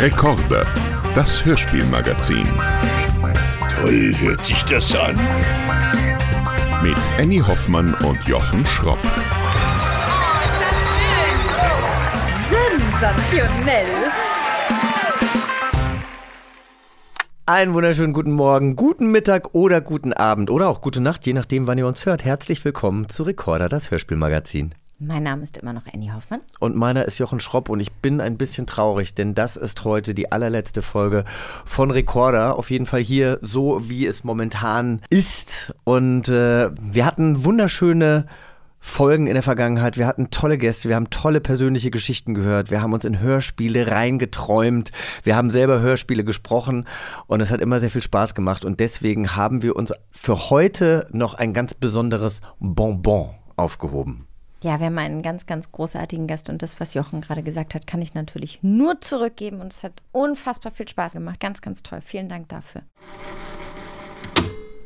Rekorde, das Hörspielmagazin. Toll hört sich das an. Mit Annie Hoffmann und Jochen Schropp. Oh, ist das schön! Sensationell! Einen wunderschönen guten Morgen, guten Mittag oder guten Abend oder auch gute Nacht, je nachdem, wann ihr uns hört. Herzlich willkommen zu Recorder, das Hörspielmagazin. Mein Name ist immer noch Annie Hoffmann. Und meiner ist Jochen Schropp und ich bin ein bisschen traurig, denn das ist heute die allerletzte Folge von Recorder. Auf jeden Fall hier so, wie es momentan ist. Und äh, wir hatten wunderschöne Folgen in der Vergangenheit. Wir hatten tolle Gäste, wir haben tolle persönliche Geschichten gehört, wir haben uns in Hörspiele reingeträumt, wir haben selber Hörspiele gesprochen und es hat immer sehr viel Spaß gemacht und deswegen haben wir uns für heute noch ein ganz besonderes Bonbon aufgehoben. Ja, wir haben einen ganz, ganz großartigen Gast und das, was Jochen gerade gesagt hat, kann ich natürlich nur zurückgeben und es hat unfassbar viel Spaß gemacht. Ganz, ganz toll. Vielen Dank dafür.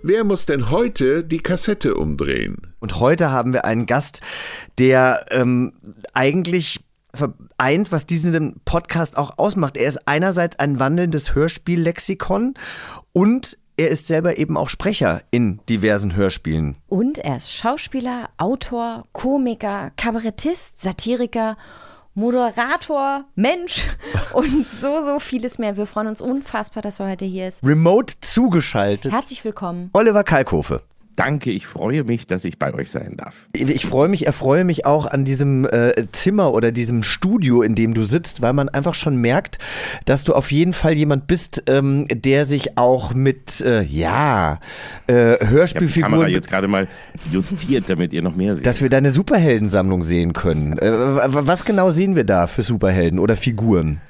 Wer muss denn heute die Kassette umdrehen? Und heute haben wir einen Gast, der ähm, eigentlich vereint, was diesen Podcast auch ausmacht. Er ist einerseits ein wandelndes Hörspiellexikon und er ist selber eben auch Sprecher in diversen Hörspielen. Und er ist Schauspieler, Autor, Komiker, Kabarettist, Satiriker, Moderator, Mensch und so, so vieles mehr. Wir freuen uns unfassbar, dass er heute hier ist. Remote zugeschaltet. Herzlich willkommen. Oliver Kalkofe. Danke, ich freue mich, dass ich bei euch sein darf. Ich freue mich, erfreue mich auch an diesem äh, Zimmer oder diesem Studio, in dem du sitzt, weil man einfach schon merkt, dass du auf jeden Fall jemand bist, ähm, der sich auch mit, äh, ja, äh, Ich habe die Hörspielfiguren. Kamera jetzt gerade mal justiert, damit ihr noch mehr seht. dass wir deine Superheldensammlung sehen können. Äh, was genau sehen wir da für Superhelden oder Figuren?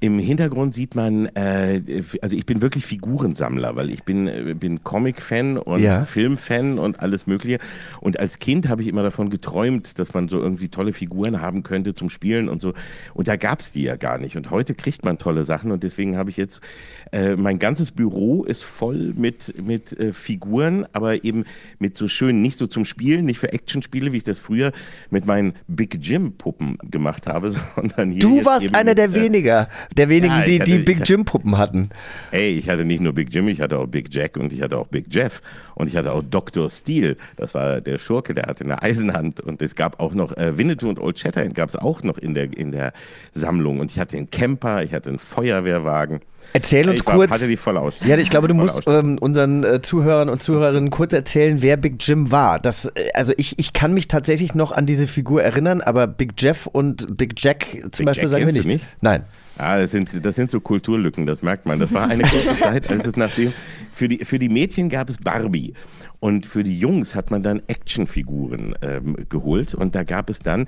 Im Hintergrund sieht man, äh, also ich bin wirklich Figurensammler, weil ich bin, äh, bin Comic-Fan und Ja. Film-Fan und alles Mögliche. Und als Kind habe ich immer davon geträumt, dass man so irgendwie tolle Figuren haben könnte zum Spielen und so. Und da gab es die ja gar nicht. Und heute kriegt man tolle Sachen und deswegen habe ich jetzt, äh, mein ganzes Büro ist voll mit, mit äh, Figuren, aber eben mit so schönen, nicht so zum Spielen, nicht für Actionspiele, wie ich das früher mit meinen Big Jim-Puppen gemacht habe, sondern hier Du warst einer der äh, weniger, der wenigen, Ja, die, hatte- die Big hatte- Jim Puppen hatten. Ey, ich hatte nicht nur Big Jim, ich hatte auch Big Jack und ich hatte auch Big Jeff und ich hatte auch Dr. Steel. Das war der Schurke, der hatte eine Eisenhand und es gab auch noch äh, Winnetou und Old Shatterhand gab es auch noch in der, in der Sammlung und ich hatte einen Camper, ich hatte einen Feuerwehrwagen. Erzähl uns ich war, kurz. hatte die voll aus. Ja, ich glaube, du Voll musst ähm, unseren äh, Zuhörern und Zuhörerinnen kurz erzählen, wer Big Jim war. Das, äh, also ich, ich kann mich tatsächlich noch an diese Figur erinnern, aber Big Jeff und Big Jack zum Big Beispiel Jack sagen wir nichts. nicht? Nein. Ja, das sind, das sind so Kulturlücken, das merkt man. Das war eine kurze Zeit, als es nachdem, für die, für die Mädchen gab es Barbie. Und für die Jungs hat man dann Actionfiguren ähm, geholt. Und da gab es dann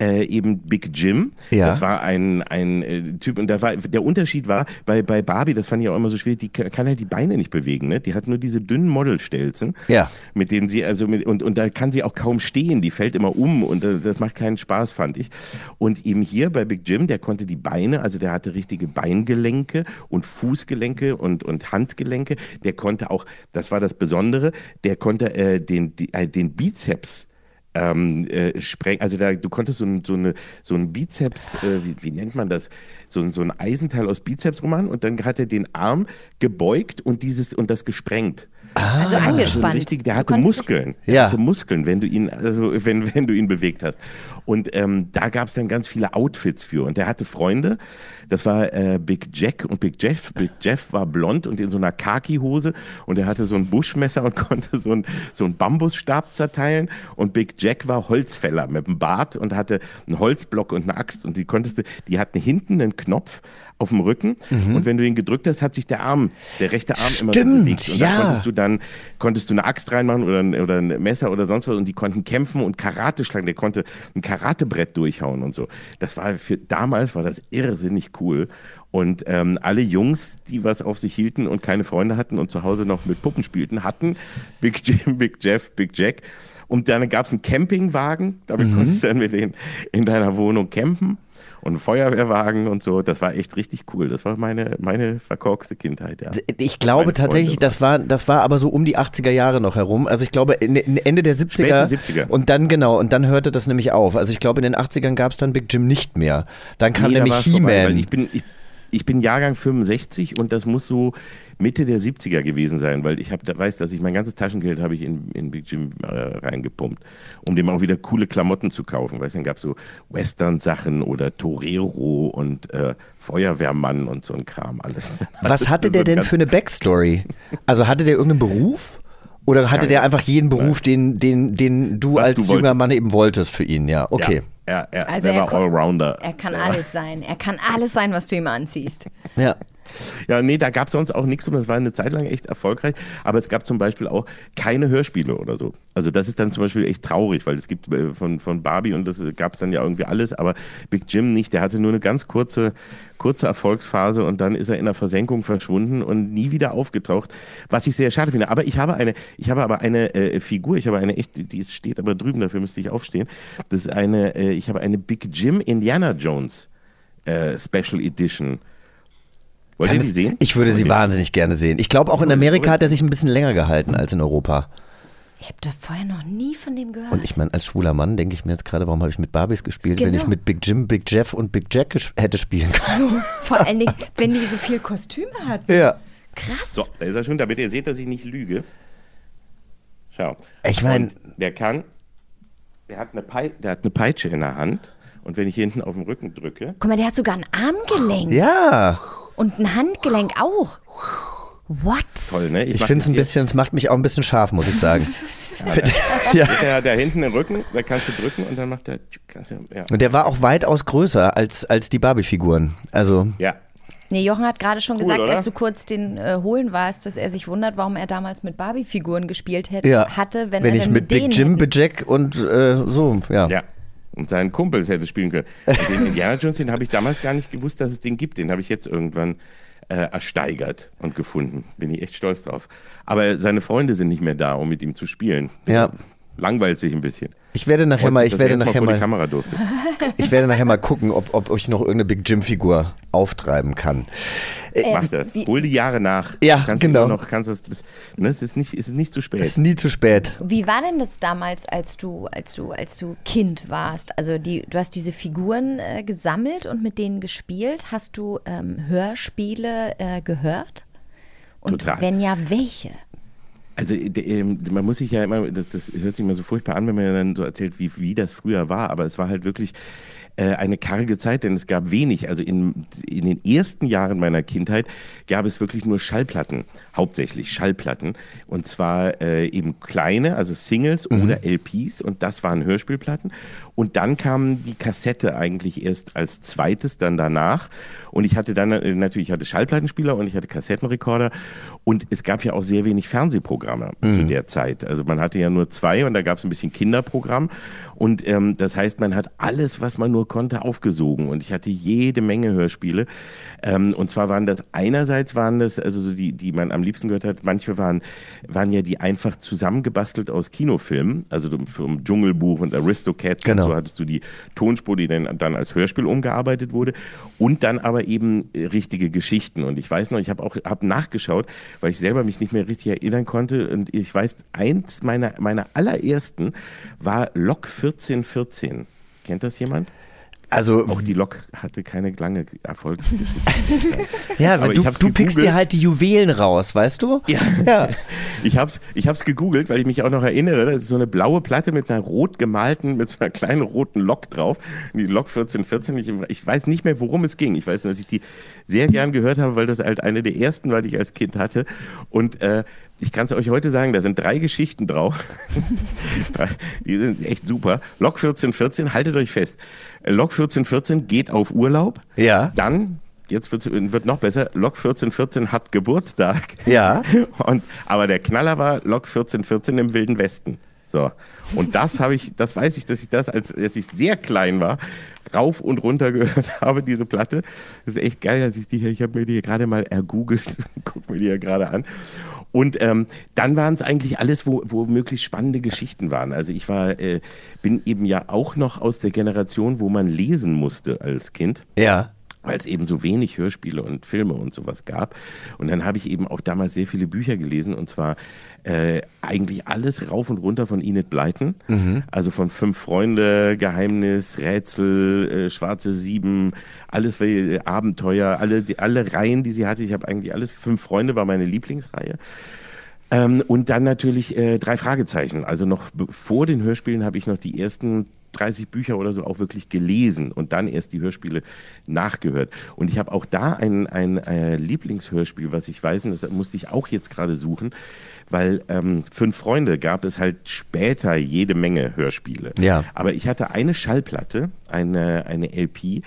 äh, eben Big Jim. Ja. Das war ein, ein äh, Typ. Und da war, der Unterschied war, bei, bei Barbie, das fand ich auch immer so schwierig, die ka- kann halt die Beine nicht bewegen. Ne? Die hat nur diese dünnen Modelstelzen, Ja. mit denen sie, also mit, und, und da kann sie auch kaum stehen. Die fällt immer um und äh, das macht keinen Spaß, fand ich. Und eben hier bei Big Jim, der konnte die Beine, also der hatte richtige Beingelenke und Fußgelenke und, und Handgelenke. Der konnte auch, das war das Besondere, der konnte äh, den, die, äh, den Bizeps ähm, äh, spreng, also da, du konntest so ein, so eine, so ein Bizeps, äh, wie, wie nennt man das, so, ein- so ein Eisenteil aus Bizeps rummachen und dann hat er den Arm gebeugt und dieses und das gesprengt. Also Also angespannt. richtig, der hatte Muskeln. Ja. Der hatte Muskeln, wenn du ihn, also wenn, wenn du ihn bewegt hast. Und ähm, da gab es dann ganz viele Outfits für. Und der hatte Freunde. Das war äh, Big Jack und Big Jeff. Big Jeff war blond und in so einer Khaki-Hose und er hatte so ein Buschmesser und konnte so ein, so einen Bambusstab zerteilen. Und Big Jack war Holzfäller mit einem Bart und hatte einen Holzblock und eine Axt. Und die konntest du, die hatten hinten einen Knopf auf dem Rücken. Und wenn du ihn gedrückt hast, hat sich der Arm, der rechte Arm immer so Stimmt, bewegt. Und ja. da konntest du dann konntest du eine Axt reinmachen oder ein, oder ein Messer oder sonst was und die konnten kämpfen und Karate schlagen. Der konnte ein Karatebrett durchhauen und so. Das war für damals war das irrsinnig cool. Und ähm, alle Jungs, die was auf sich hielten und keine Freunde hatten und zu Hause noch mit Puppen spielten, hatten Big Jim, Big Jeff, Big Jack. Und dann gab es einen Campingwagen, damit Mhm. konntest du dann mit denen in deiner Wohnung campen. Und Feuerwehrwagen und so, das war echt richtig cool. Das war meine, meine verkorkste Kindheit, ja. Ich glaube tatsächlich, das war, das war aber so um die 80er Jahre noch herum. Also ich glaube Ende der 70er. Späte 70er. Und dann genau, und dann hörte das nämlich auf. Also ich glaube in den 80ern gab es dann Big Jim nicht mehr. Dann kam Nee, da nämlich weil He-Man. Ich bin, ich, Ich bin Jahrgang 65 und das muss so Mitte der 70er gewesen sein, weil ich hab, da weiß, dass ich mein ganzes Taschengeld habe ich in, in Big Jim äh, reingepumpt, um dem auch wieder coole Klamotten zu kaufen. Weißt, du, dann gab es so Western-Sachen oder Torero und äh, Feuerwehrmann und so ein Kram alles. Was hatte der denn für eine Backstory? Also hatte der irgendeinen Beruf? Oder hatte Nein. der einfach jeden Beruf, den, den, den du Was als du junger wolltest. Mann eben wolltest für ihn? Ja, okay. Ja, er, Also der er war Allrounder. Er kann Der- alles sein. Er kann alles sein, was du ihm anziehst. Ja. Ja, nee, da gab es sonst auch nichts und das war eine Zeit lang echt erfolgreich. Aber es gab zum Beispiel auch keine Hörspiele oder so. Also das ist dann zum Beispiel echt traurig, weil es gibt äh, von, von Barbie und das gab es dann ja irgendwie alles, aber Big Jim nicht. Der hatte nur eine ganz kurze, kurze Erfolgsphase und dann ist er in der Versenkung verschwunden und nie wieder aufgetaucht, was ich sehr schade finde. Aber ich habe eine, ich habe aber eine äh, Figur, ich habe eine echt, die steht aber drüben, dafür müsste ich aufstehen. Das ist eine, äh, ich habe eine Big Jim Indiana Jones äh, Special Edition. Wollt ihr die sehen? Ich würde sie wahnsinnig gerne sehen. Ich glaube, auch in Amerika hat er sich ein bisschen länger gehalten als in Europa. Ich habe da vorher noch nie von dem gehört. Und ich meine, als schwuler Mann denke ich mir jetzt gerade, warum habe ich mit Barbies gespielt, wenn Genau. ich mit Big Jim, Big Jeff und Big Jack hätte spielen können. Vor allen Dingen, wenn die so viel Kostüme hatten. Ja. Krass. So, da ist er schon, damit ihr seht, dass ich nicht lüge. Schau. Ich mein- Und der kann, der hat, eine Pei der hat eine Peitsche in der Hand und wenn ich hier hinten auf den Rücken drücke, Guck mal, der hat sogar ein Armgelenk. Ja, Und ein Handgelenk auch. What? toll, ne? ich mach finde es ein bisschen, es macht mich auch ein bisschen scharf, muss ich sagen. ja. Der hat da hinten den Rücken, da kannst du drücken und dann macht der. du- Ja. Und der war auch weitaus größer als, als die Barbie-Figuren. Also, ja. Nee, Jochen hat gerade schon Cool, gesagt, oder? als du kurz den äh, holen warst, dass er sich wundert, warum er damals mit Barbie-Figuren gespielt hätte, ja. hatte, wenn, wenn er ich denn mit mit Big Jim, Big Jack und äh, so, ja. Ja. Und seinen Kumpels hätte spielen können. Und den Indiana Jones, den habe ich damals gar nicht gewusst, dass es den gibt. Den habe ich jetzt irgendwann äh, ersteigert und gefunden. Bin ich echt stolz drauf. Aber seine Freunde sind nicht mehr da, um mit ihm zu spielen. Ja. Langweilt sich ein bisschen. Ich werde nachher Freut mal, ich werde er nachher mal mal, Kamera durfte. ich werde nachher mal gucken, ob, ob ich noch irgendeine Big Jim Figur auftreiben kann. Mach das. wie- Hol die Jahre nach. Ja, kannst genau. Noch, kannst das, ne, es, ist nicht, es ist nicht zu Es spät. ist nie zu spät. Wie war denn das damals, als du, als du, als du Kind warst? Also die, du hast diese Figuren äh, gesammelt und mit denen gespielt. Hast du ähm, Hörspiele äh, gehört? Und Total. wenn ja, welche? Also ähm, man muss sich ja immer, das, das hört sich immer so furchtbar an, wenn man dann so erzählt, wie, wie das früher war, aber es war halt wirklich äh, eine karge Zeit, denn es gab wenig. Also in, in den ersten Jahren meiner Kindheit gab es wirklich nur Schallplatten, hauptsächlich Schallplatten. Und zwar äh, eben kleine, also Singles oder LPs und das waren Hörspielplatten. Und dann kam die Kassette eigentlich erst als zweites dann danach. Und ich hatte dann äh, natürlich, ich hatte Schallplattenspieler und ich hatte Kassettenrekorder. Und es gab ja auch sehr wenig Fernsehprogramme zu der Zeit. Also man hatte ja nur zwei und da gab es ein bisschen Kinderprogramm. Und ähm, das heißt, man hat alles, was man nur konnte, aufgesogen. Und ich hatte jede Menge Hörspiele. Ähm, und zwar waren das einerseits waren das, also so die, die man am liebsten gehört hat, manche waren, waren ja die einfach zusammengebastelt aus Kinofilmen, also vom Dschungelbuch und Aristocats Genau. Und so hattest du die Tonspur, die dann, dann als Hörspiel umgearbeitet wurde und dann aber eben äh, richtige Geschichten. Und ich weiß noch, ich habe auch hab nachgeschaut, weil ich selber mich nicht mehr richtig erinnern konnte und ich weiß, eins meiner, meiner allerersten war Lok 1414. Kennt das jemand? Also, Auch die Lok hatte keine lange Erfolgsgeschichte. ja, aber du, du pickst dir halt die Juwelen raus, weißt du? Ja. Ja. Ich hab's, ich hab's gegoogelt, weil ich mich auch noch erinnere. Das ist so eine blaue Platte mit einer rot gemalten, mit so einer kleinen roten Lok drauf. Die Lok 1414. Ich, ich weiß nicht mehr, worum es ging. Ich weiß nur, dass ich die sehr gern gehört habe, weil das halt eine der ersten war, die ich als Kind hatte. Und äh, ich kann es euch heute sagen, da sind drei Geschichten drauf. die sind echt super. Lok 1414, haltet euch fest. Lok 1414 geht auf Urlaub. Ja. Dann, jetzt wird, noch besser, Lok 1414 hat Geburtstag. Ja. Und, aber der Knaller war Lok 1414 im Wilden Westen. So. Und das habe ich, das weiß ich, dass ich das, als, als ich sehr klein war, rauf und runter gehört habe, diese Platte. Das ist echt geil, dass ich die hier, ich habe mir die hier gerade mal ergoogelt, guck mir die hier gerade an. Und ähm, dann waren es eigentlich alles, wo, wo möglichst spannende Geschichten waren. Also ich war, äh, bin eben ja auch noch aus der Generation, wo man lesen musste als Kind Ja. Weil es eben so wenig Hörspiele und Filme und sowas gab. Und dann habe ich eben auch damals sehr viele Bücher gelesen und zwar äh, eigentlich alles rauf und runter von Enid Blyton. Mhm. Also von Fünf Freunde, Geheimnis, Rätsel, äh, Schwarze Sieben, alles äh, Abenteuer, alle, die, alle Reihen, die sie hatte. Ich habe eigentlich alles. Fünf Freunde war meine Lieblingsreihe. Ähm, und dann natürlich äh, drei Fragezeichen. Also noch vor den Hörspielen habe ich noch die ersten 30 Bücher oder so auch wirklich gelesen und dann erst die Hörspiele nachgehört. Und ich habe auch da ein, ein äh, Lieblingshörspiel, was ich weiß, und das musste ich auch jetzt gerade suchen, weil ähm, Fünf Freunde gab es halt später jede Menge Hörspiele. Ja. Aber ich hatte eine Schallplatte, eine, eine LP,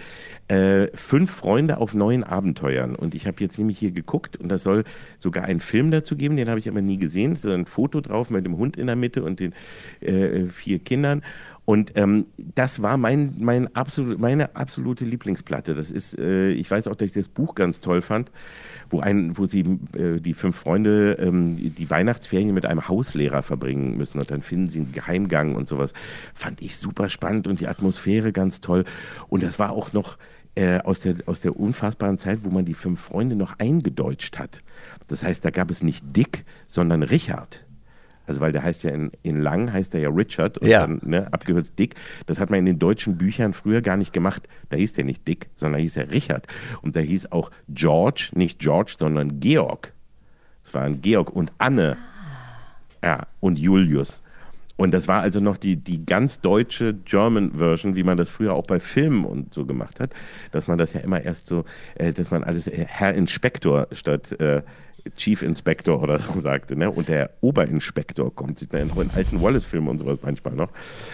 äh, Fünf Freunde auf neuen Abenteuern. Und ich habe jetzt nämlich hier geguckt und das soll sogar einen Film dazu geben, den habe ich aber nie gesehen. Es ist ein Foto drauf mit dem Hund in der Mitte und den äh, vier Kindern. Und ähm, das war mein, mein absolut, meine absolute Lieblingsplatte. Das ist, äh, ich weiß auch, dass ich das Buch ganz toll fand, wo, ein, wo sie äh, die fünf Freunde ähm, die Weihnachtsferien mit einem Hauslehrer verbringen müssen und dann finden sie einen Geheimgang und sowas. Fand ich super spannend und die Atmosphäre ganz toll. Und das war auch noch äh, aus, der, aus der unfassbaren Zeit, wo man die fünf Freunde noch eingedeutscht hat. Das heißt, da gab es nicht Dick, sondern Richard. Also weil der heißt ja in, in Lang heißt er ja Richard und Ja. dann ne, abgekürzt Dick. Das hat man in den deutschen Büchern früher gar nicht gemacht. Da hieß der nicht Dick, sondern hieß er Richard. Und da hieß auch George, nicht George, sondern Georg. Es waren Georg und Anne. Ja, und Julius. Und das war also noch die, die ganz deutsche German Version, wie man das früher auch bei Filmen und so gemacht hat, dass man das ja immer erst so, äh, dass man alles äh, Herr Inspektor statt äh, Chief Inspector oder so sagte, ne? Und der Oberinspektor kommt, sieht man ja noch in alten Wallace-Filmen und sowas manchmal noch.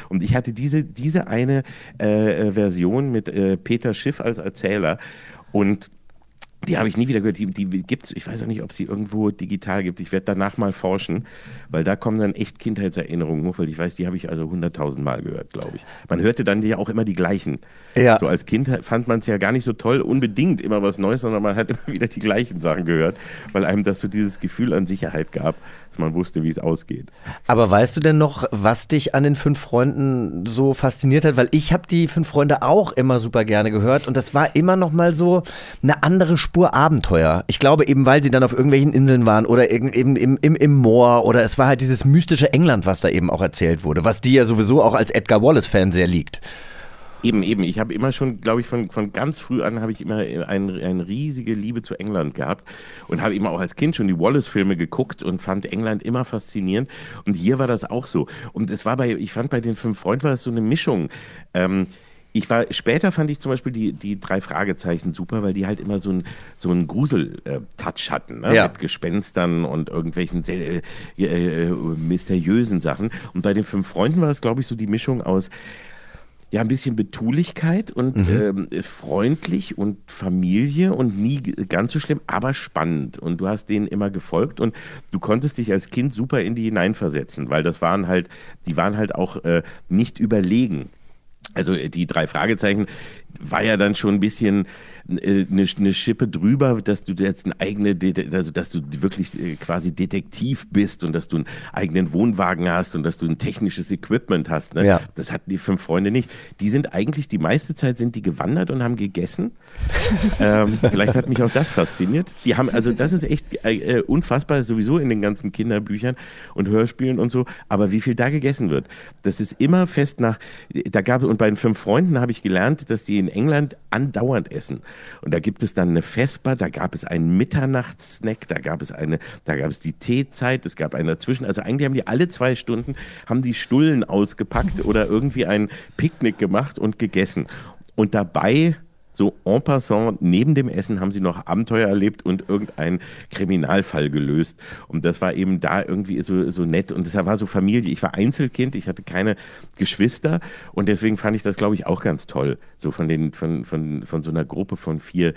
Und ich hatte diese, diese eine äh, Version mit äh, Peter Schiff als Erzähler und die habe ich nie wieder gehört. Die, die gibt's. Ich weiß auch nicht, ob sie irgendwo digital gibt. Ich werde danach mal forschen, weil da kommen dann echt Kindheitserinnerungen hoch, weil ich weiß, die habe ich also hunderttausend Mal gehört, glaube ich. Man hörte dann ja auch immer die gleichen. Ja. So als Kind fand man es ja gar nicht so toll, unbedingt immer was Neues, sondern man hat immer wieder die gleichen Sachen gehört, weil einem das so dieses Gefühl an Sicherheit gab, dass man wusste, wie es ausgeht. Aber weißt du denn noch, was dich an den fünf Freunden so fasziniert hat? Weil ich habe die fünf Freunde auch immer super gerne gehört und das war immer noch mal so eine andere Spur Abenteuer. Ich glaube eben, weil sie dann auf irgendwelchen Inseln waren oder eben im, im, im Moor oder es war halt dieses mystische England, was da eben auch erzählt wurde, was dir ja sowieso auch als Edgar Wallace-Fan sehr liegt. Eben, eben. Ich habe immer schon, glaube ich, von, von ganz früh an habe ich immer ein, eine riesige Liebe zu England gehabt und habe immer auch als Kind schon die Wallace-Filme geguckt und fand England immer faszinierend. Und hier war das auch so. Und es war bei, ich fand bei den fünf Freunden war das so eine Mischung. Ähm, ich war, später fand ich zum Beispiel die, die drei Fragezeichen super, weil die halt immer so einen so einen Grusel-Touch hatten, ne? Ja. mit Gespenstern und irgendwelchen sehr, äh, äh, mysteriösen Sachen. Und bei den fünf Freunden war es, glaube ich, so die Mischung aus ja, ein bisschen Betulichkeit und ähm, freundlich und Familie und nie ganz so schlimm, aber spannend. Und du hast denen immer gefolgt und du konntest dich als Kind super in die hineinversetzen, weil das waren halt, die waren halt auch äh, nicht überlegen. Also äh, die drei Fragezeichen war ja dann schon ein bisschen eine, eine Schippe drüber, dass du jetzt eine eigene, also dass du wirklich äh, quasi Detektiv bist und dass du einen eigenen Wohnwagen hast und dass du ein technisches Equipment hast. Ne? Ja. Das hatten die fünf Freunde nicht. Die sind eigentlich die meiste Zeit sind die gewandert und haben gegessen. ähm, vielleicht hat mich auch das fasziniert. Die haben, also das ist echt äh, äh, unfassbar, sowieso in den ganzen Kinderbüchern und Hörspielen und so. Aber wie viel da gegessen wird, das ist immer fest nach. Da gab und bei den fünf Freunden habe ich gelernt, dass die in England andauernd essen. Und da gibt es dann eine Vesper, da gab es einen Mitternachtssnack, da gab es eine, da gab es die Teezeit, es gab einen dazwischen. Also eigentlich haben die alle zwei Stunden haben die Stullen ausgepackt oder irgendwie ein Picknick gemacht und gegessen. Und dabei so en passant, neben dem Essen haben sie noch Abenteuer erlebt und irgendeinen Kriminalfall gelöst. Und das war eben da irgendwie so, so nett. Und es war so Familie. Ich war Einzelkind, ich hatte keine Geschwister. Und deswegen fand ich das, glaube ich, auch ganz toll. So von, den, von, von, von so einer Gruppe von vier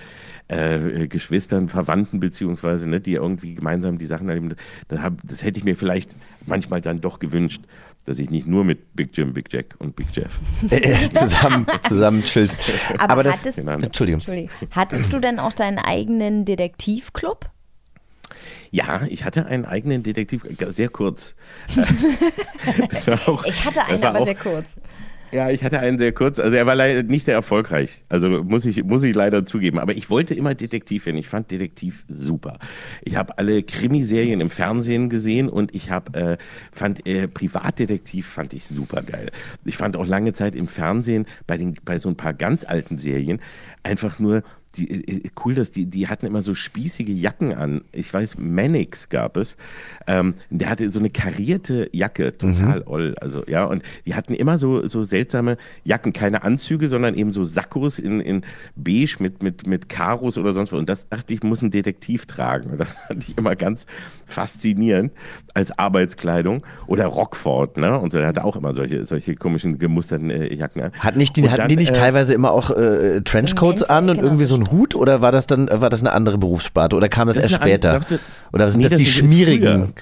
äh, Geschwistern, Verwandten beziehungsweise, ne, die irgendwie gemeinsam die Sachen erleben. Das, hab, das hätte ich mir vielleicht manchmal dann doch gewünscht, dass ich nicht nur mit Big Jim, Big Jack und Big Jeff Äh, zusammen, zusammen chillst. Aber, das, hattest, Genau. Entschuldigung. Entschuldigung, hattest du denn auch deinen eigenen Detektivclub? Ja, ich hatte einen eigenen Detektiv, sehr kurz. Ich hatte einen, aber auch, sehr kurz. Ja, ich hatte einen sehr kurz, also er war leider nicht sehr erfolgreich. Also muss ich, muss ich leider zugeben. Aber ich wollte immer Detektiv werden. Ich fand Detektiv super. Ich habe alle Krimiserien im Fernsehen gesehen und ich habe äh, fand äh, Privatdetektiv fand ich super geil. Ich fand auch lange Zeit im Fernsehen bei den bei so ein paar ganz alten Serien einfach nur die, äh, cool, dass die, die hatten immer so spießige Jacken an. Ich weiß, Mannix gab es. Ähm, der hatte so eine karierte Jacke, total Mhm. oll. Also, ja, und die hatten immer so, so seltsame Jacken, keine Anzüge, sondern eben so Sakkos in, in beige mit, mit, mit Karos oder sonst was. Und das dachte ich, muss ein Detektiv tragen. Und das fand ich immer ganz faszinierend als Arbeitskleidung. Oder Rockford, ne? Und so, der hatte auch immer solche, solche komischen gemusterten äh, Jacken an. Hat nicht die, Und hatten dann, die nicht äh, teilweise immer auch äh, Trenchcoats an und genau, irgendwie so so Hut oder war das dann war das eine andere Berufssparte oder kam das, Das erst später? dachte- oder sind Nee, das, das die schmierigen?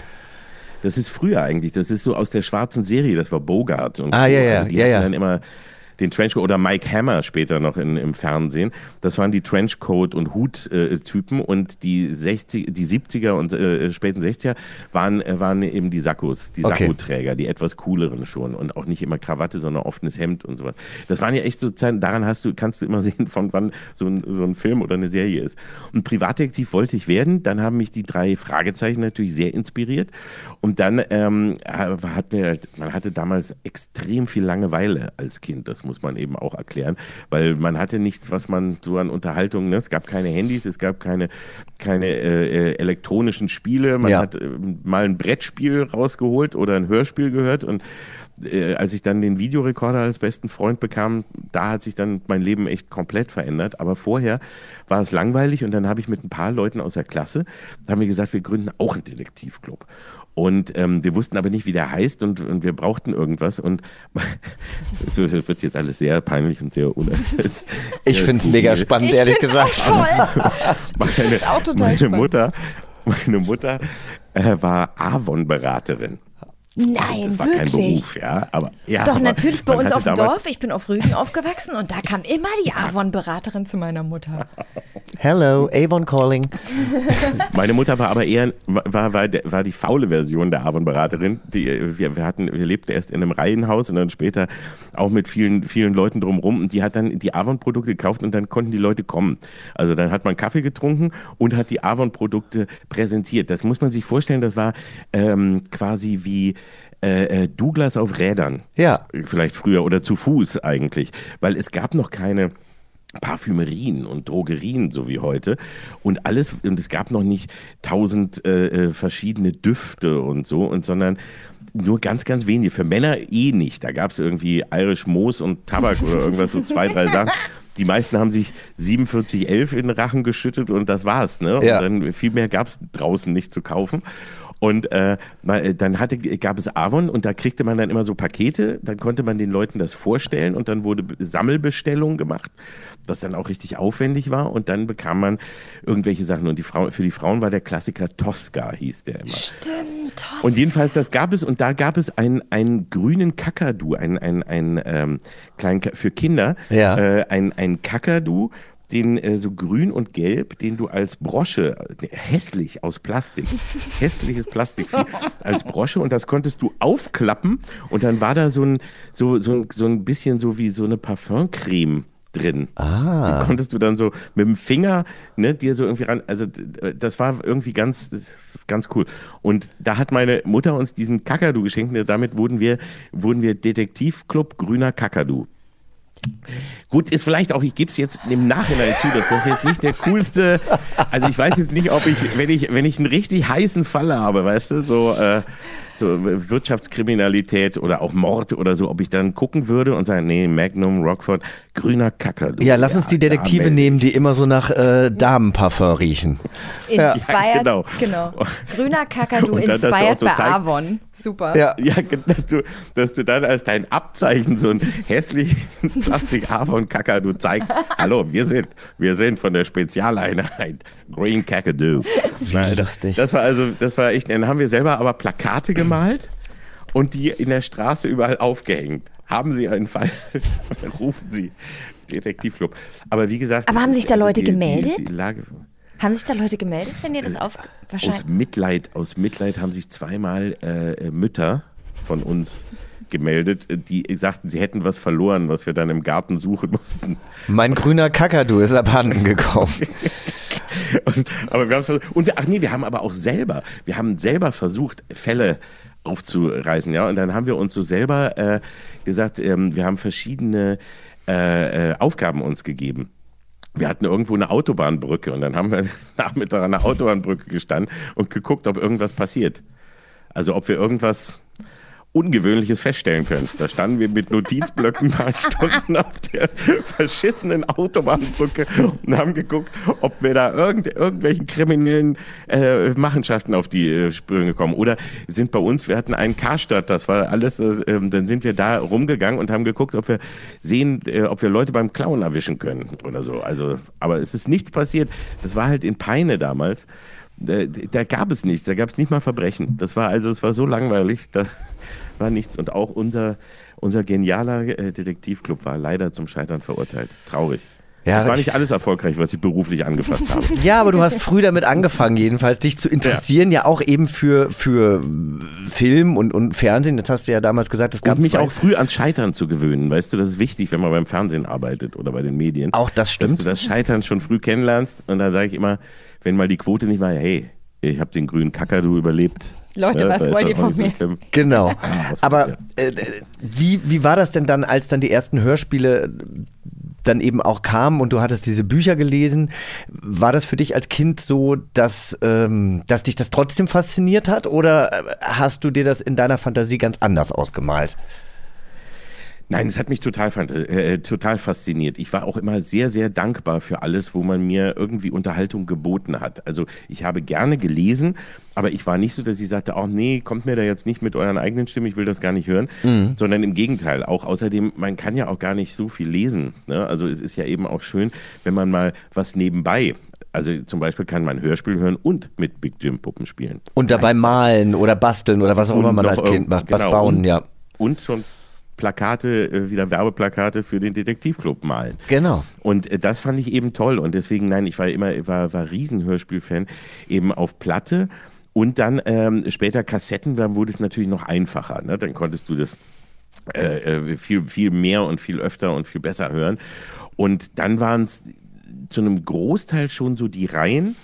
Das ist früher eigentlich. Das ist so aus der schwarzen Serie. Das war Bogart. Und Ah, so. ja, ja, also die ja, hatten ja. dann immer den Trenchcoat oder Mike Hammer später noch in, im Fernsehen. Das waren die Trenchcoat- und Hut-Typen und die, 60, die 70er und äh, späten 60er waren, äh, waren eben die Sakkos, die Okay. Sakkoträger, die etwas cooleren schon und auch nicht immer Krawatte, sondern offenes Hemd und sowas. Das waren ja echt so Zeiten, daran hast du, kannst du immer sehen, von wann so ein, so ein Film oder eine Serie ist. Und Privatdetektiv wollte ich werden, dann haben mich die drei Fragezeichen natürlich sehr inspiriert und dann ähm, hat mir, man hatte damals extrem viel Langeweile als Kind, das muss man eben auch erklären, weil man hatte nichts, was man so an Unterhaltung, ne? es gab keine Handys, es gab keine, keine äh, äh, elektronischen Spiele, man Ja. hat äh, mal ein Brettspiel rausgeholt oder ein Hörspiel gehört und äh, als ich dann den Videorekorder als besten Freund bekam, da hat sich dann mein Leben echt komplett verändert. Aber vorher war es langweilig und dann habe ich mit ein paar Leuten aus der Klasse, haben wir gesagt, wir gründen auch einen Detektivclub. Und ähm, wir wussten aber nicht, wie der heißt und, und wir brauchten irgendwas. Und so, das wird jetzt alles sehr peinlich und sehr unerwartet. Ich finde es mega spannend, Ich ehrlich find's auch gesagt. toll. Meine, auch total meine. Mutter, meine Mutter äh, war Avon-Beraterin. Nein, Das war wirklich. kein Beruf, ja. Aber, ja Doch, aber natürlich bei uns auf dem Dorf. Ich bin auf Rügen aufgewachsen und da kam immer die Avon-Beraterin zu meiner Mutter. Hello, Avon calling. Meine Mutter war aber eher war, war, war die faule Version der Avon-Beraterin. Die, wir, wir, hatten, wir lebten erst in einem Reihenhaus und dann später auch mit vielen, vielen Leuten drumherum. Und die hat dann die Avon-Produkte gekauft und dann konnten die Leute kommen. Also dann hat man Kaffee getrunken und hat die Avon-Produkte präsentiert. Das muss man sich vorstellen, das war ähm, quasi wie äh, äh, Douglas auf Rädern. Ja. Vielleicht früher oder zu Fuß eigentlich. Weil es gab noch keine Parfümerien und Drogerien so wie heute und alles und es gab noch nicht tausend äh, äh, verschiedene Düfte und so und sondern nur ganz ganz wenige für Männer eh nicht da gab es irgendwie Irish Moos und Tabak oder irgendwas so zwei drei Sachen die meisten haben sich 4711 in den Rachen geschüttet und das war's ne Ja. und dann viel mehr gab es draußen nicht zu kaufen und äh, mal, dann hatte, gab es Avon und da kriegte man dann immer so Pakete, dann konnte man den Leuten das vorstellen und dann wurde Be- Sammelbestellung gemacht, was dann auch richtig aufwendig war und dann bekam man irgendwelche Sachen und die Frau, für die Frauen war der Klassiker Tosca, hieß der immer. Stimmt, toll. Und jedenfalls, das gab es und da gab es einen, einen grünen Kakadu, einen, einen, einen ähm, kleinen, Ka- für Kinder, Ja. äh, ein, ein Kakadu, den äh, so grün und gelb, den du als Brosche, äh, hässlich aus Plastik, hässliches Plastikvieh, als Brosche und das konntest du aufklappen und dann war da so ein, so, so, ein- so ein bisschen so wie so eine Parfumcreme drin. Ah. Die konntest du dann so mit dem Finger ne, dir so irgendwie ran. Also das war irgendwie ganz, das- ganz cool. Und da hat meine Mutter uns diesen Kakadu geschenkt. und Damit wurden wir, wurden wir Detektivclub Grüner Kakadu. Gut, ist vielleicht auch, ich gebe es jetzt im Nachhinein zu, dass das jetzt nicht der coolste, also ich weiß jetzt nicht, ob ich, wenn ich, wenn ich einen richtig heißen Fall habe, weißt du, so, äh, so Wirtschaftskriminalität oder auch Mord oder so, ob ich dann gucken würde und sagen, nee, Magnum, Rockford, grüner Kakadu. Ja, lass uns die Detektive da melde nehmen, die immer so nach äh, Damenparfum riechen. Inspired, Ja, genau. genau. Grüner Kakadu, dann, inspired so bei zeigst- Avon. Super. Ja. Ja, dass du, dass du dann als dein Abzeichen so ein hässlichen Plastik-Avon Kakadu zeigst. Hallo, wir sind, wir sind von der Spezialeinheit Green Kakadu. Das, das war also, das war echt, dann haben wir selber aber Plakate gemalt und die in der Straße überall aufgehängt. Haben Sie einen Fall, rufen Sie Detektivclub. Aber wie gesagt, Aber haben sich da also Leute die, gemeldet? Die, die Lage, Haben sich da Leute gemeldet, wenn ihr das auf... aus. Mitleid, aus Mitleid haben sich zweimal äh, äh, Mütter von uns gemeldet, die sagten, sie hätten was verloren, was wir dann im Garten suchen mussten. Mein grüner Kakadu ist abhanden gekommen. Und, aber wir haben und wir, ach nee, wir haben aber auch selber, wir haben selber versucht, Fälle aufzureißen, ja. Und dann haben wir uns so selber äh, gesagt, ähm, wir haben verschiedene äh, äh, Aufgaben uns gegeben. Wir hatten irgendwo eine Autobahnbrücke und dann haben wir Nachmittag an der Autobahnbrücke gestanden und geguckt, ob irgendwas passiert. Also ob wir irgendwas Ungewöhnliches feststellen können. Da standen wir mit Notizblöcken mal Stunden auf der verschissenen Autobahnbrücke und haben geguckt, ob wir da irgend, irgendwelchen kriminellen äh, Machenschaften auf die äh, Sprünge kommen. Oder sind bei uns, wir hatten einen Karstadt, das war alles, äh, dann sind wir da rumgegangen und haben geguckt, ob wir sehen, äh, ob wir Leute beim Klauen erwischen können oder so. Also, aber es ist nichts passiert. Das war halt in Peine damals. Da, da gab es nichts, da gab es nicht mal Verbrechen. Das war also, es war so langweilig. Da, war nichts. Und auch unser, unser genialer äh, Detektivclub war leider zum Scheitern verurteilt. Traurig. Ja, das war nicht alles erfolgreich, was ich beruflich angefasst habe. Ja, aber du hast früh damit angefangen, jedenfalls dich zu interessieren, ja, ja auch eben für, für Film und, und Fernsehen. Das hast du ja damals gesagt, es gab Und mich auch früh ans Scheitern zu gewöhnen. Weißt du, das ist wichtig, wenn man beim Fernsehen arbeitet oder bei den Medien. Auch das stimmt. Dass du das Scheitern schon früh kennenlernst. Und da sage ich immer, wenn mal die Quote nicht war, hey, ich habe den grünen Kakadu überlebt. Leute, was wollt ihr von mir? Genau. Ah, Aber äh, wie, wie war das denn dann, als dann die ersten Hörspiele dann eben auch kamen und du hattest diese Bücher gelesen? War das für dich als Kind so, dass, ähm, dass dich das trotzdem fasziniert hat oder äh, hast du dir das in deiner Fantasie ganz anders ausgemalt? Nein, es hat mich total, äh, total fasziniert. Ich war auch immer sehr, sehr dankbar für alles, wo man mir irgendwie Unterhaltung geboten hat. Also ich habe gerne gelesen, aber ich war nicht so, dass ich sagte, oh nee, kommt mir da jetzt nicht mit euren eigenen Stimmen, ich will das gar nicht hören, mhm. sondern im Gegenteil. Auch außerdem, man kann ja auch gar nicht so viel lesen. Ne? Also es ist ja eben auch schön, wenn man mal was nebenbei also zum Beispiel kann man Hörspiel hören und mit Big Jim Puppen spielen. Und dabei malen oder basteln oder was auch immer man als Kind macht. Genau, was bauen, und, ja. Und schon Plakate, äh, wieder Werbeplakate für den Detektivclub malen. Genau. Und äh, das fand ich eben toll. Und deswegen, nein, ich war immer, war, war Riesenhörspielfan, eben auf Platte. Und dann ähm, später Kassetten, dann wurde es natürlich noch einfacher. Ne? Dann konntest du das äh, äh viel, viel mehr und viel öfter und viel besser hören. Und dann waren es zu einem Großteil schon so die Reihen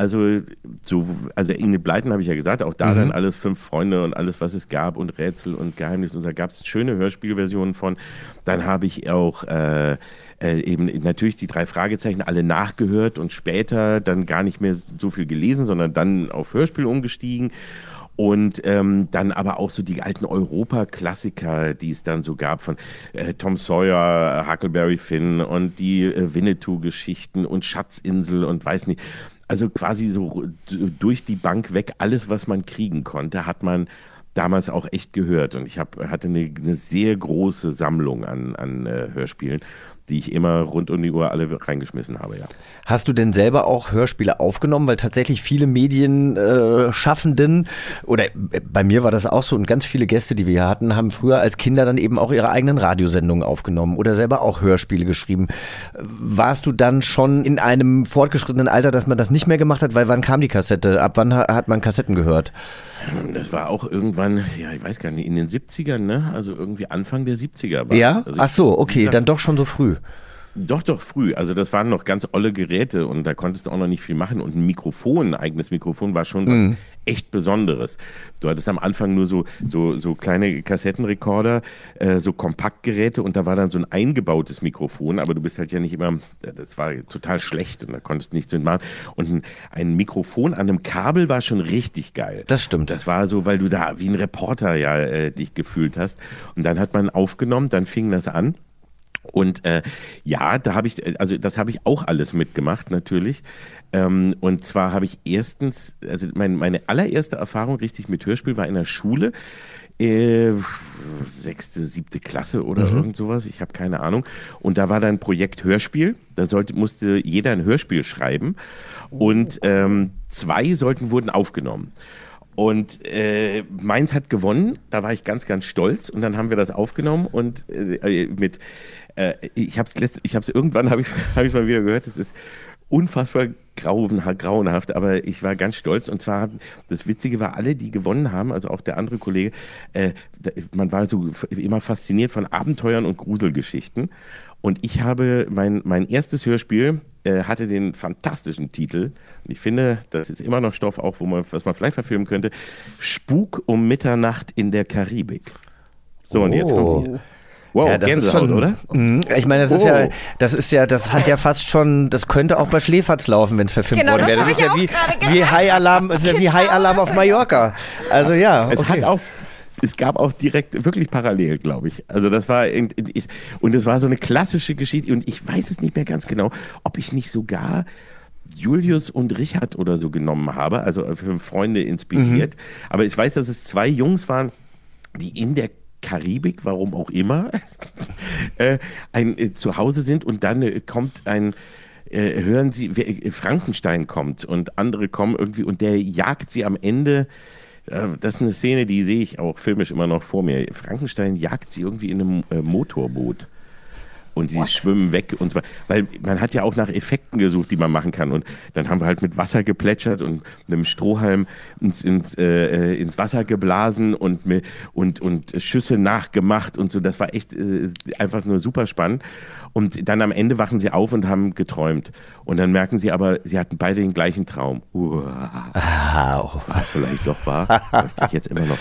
also, so, also Ingrid Bleiten habe ich ja gesagt, auch da mhm. dann alles fünf Freunde und alles, was es gab und Rätsel und Geheimnis und da gab es schöne Hörspielversionen von. Dann habe ich auch äh, äh, eben natürlich die drei Fragezeichen alle nachgehört und später dann gar nicht mehr so viel gelesen, sondern dann auf Hörspiel umgestiegen. Und ähm, dann aber auch so die alten Europa-Klassiker, die es dann so gab von äh, Tom Sawyer, Huckleberry Finn und die äh, Winnetou-Geschichten und Schatzinsel und weiß nicht. Also quasi so durch die Bank weg, alles, was man kriegen konnte, hat man damals auch echt gehört. Und ich hab, hatte eine, eine sehr große Sammlung an, an äh, Hörspielen die ich immer rund um die Uhr alle reingeschmissen habe, ja. Hast du denn selber auch Hörspiele aufgenommen? Weil tatsächlich viele Medienschaffenden, äh, oder äh, bei mir war das auch so, und ganz viele Gäste, die wir hier hatten, haben früher als Kinder dann eben auch ihre eigenen Radiosendungen aufgenommen oder selber auch Hörspiele geschrieben. Warst du dann schon in einem fortgeschrittenen Alter, dass man das nicht mehr gemacht hat? Weil wann kam die Kassette? Ab wann hat man Kassetten gehört? Das war auch irgendwann, ja, ich weiß gar nicht, in den 70ern, ne? Also irgendwie Anfang der 70er war Ja? Also Ach so, okay, dann doch schon so früh. Doch, doch, früh. Also das waren noch ganz olle Geräte und da konntest du auch noch nicht viel machen. Und ein Mikrofon, ein eigenes Mikrofon war schon was mhm. echt Besonderes. Du hattest am Anfang nur so, so, so kleine Kassettenrekorder, äh, so Kompaktgeräte und da war dann so ein eingebautes Mikrofon, aber du bist halt ja nicht immer, das war total schlecht und da konntest du nichts mitmachen. Und ein, ein Mikrofon an einem Kabel war schon richtig geil. Das stimmt. Das war so, weil du da wie ein Reporter ja äh, dich gefühlt hast. Und dann hat man aufgenommen, dann fing das an. Und äh, ja, da habe ich, also das habe ich auch alles mitgemacht, natürlich. Ähm, und zwar habe ich erstens, also mein, meine allererste Erfahrung richtig mit Hörspiel war in der Schule. Äh, sechste, siebte Klasse oder mhm. irgend sowas, ich habe keine Ahnung. Und da war dann Projekt Hörspiel. Da sollte, musste jeder ein Hörspiel schreiben. Und ähm, zwei sollten wurden aufgenommen. Und äh, meins hat gewonnen, da war ich ganz, ganz stolz. Und dann haben wir das aufgenommen und äh, mit äh, ich habe es ich irgendwann, habe ich hab mal wieder gehört, es ist unfassbar grauen, grauenhaft, aber ich war ganz stolz. Und zwar, das Witzige war, alle, die gewonnen haben, also auch der andere Kollege, äh, man war so immer fasziniert von Abenteuern und Gruselgeschichten. Und ich habe mein, mein erstes Hörspiel äh, hatte den fantastischen Titel. Und ich finde, das ist immer noch Stoff, auch wo man, was man vielleicht verfilmen könnte. Spuk um Mitternacht in der Karibik. So, und jetzt kommt die. Wow, Ja, das ist schon, oder? Mhm. Ich meine, das ist ja, Oh. das ist ja, das hat ja fast schon, das könnte auch bei Schläferz laufen, wenn es verfilmt Genau, worden das wäre. Das hab ist ja wie, wie High Alarm, das ist ja wie High Alarm auf Mallorca. Also ja. Es okay. hat auch, es gab auch direkt wirklich parallel, glaube ich. Also das war in- in- ich- und es war so eine klassische Geschichte und ich weiß es nicht mehr ganz genau, ob ich nicht sogar Julius und Richard oder so genommen habe, also für Freunde inspiriert. Aber ich weiß, dass es zwei Jungs waren, die in der Karibik, warum auch immer, äh, ein, äh, zu Hause sind und dann äh, kommt ein äh, hören sie, wer, äh, Frankenstein kommt und andere kommen irgendwie und der jagt sie am Ende. äh, Das ist eine Szene, die sehe ich auch filmisch immer noch vor mir. Frankenstein jagt sie irgendwie in einem Motorboot. Und die schwimmen weg und zwar, weil man hat ja auch nach Effekten gesucht, die man machen kann. Und dann haben wir halt mit Wasser geplätschert und mit einem Strohhalm ins, ins, äh, ins Wasser geblasen und, und, und Schüsse nachgemacht und so. Das war echt äh, einfach nur super spannend. Und dann am Ende wachen sie auf und haben geträumt. Und dann merken sie aber, sie hatten beide den gleichen Traum. Uah, was vielleicht doch war, möchte ich jetzt immer noch.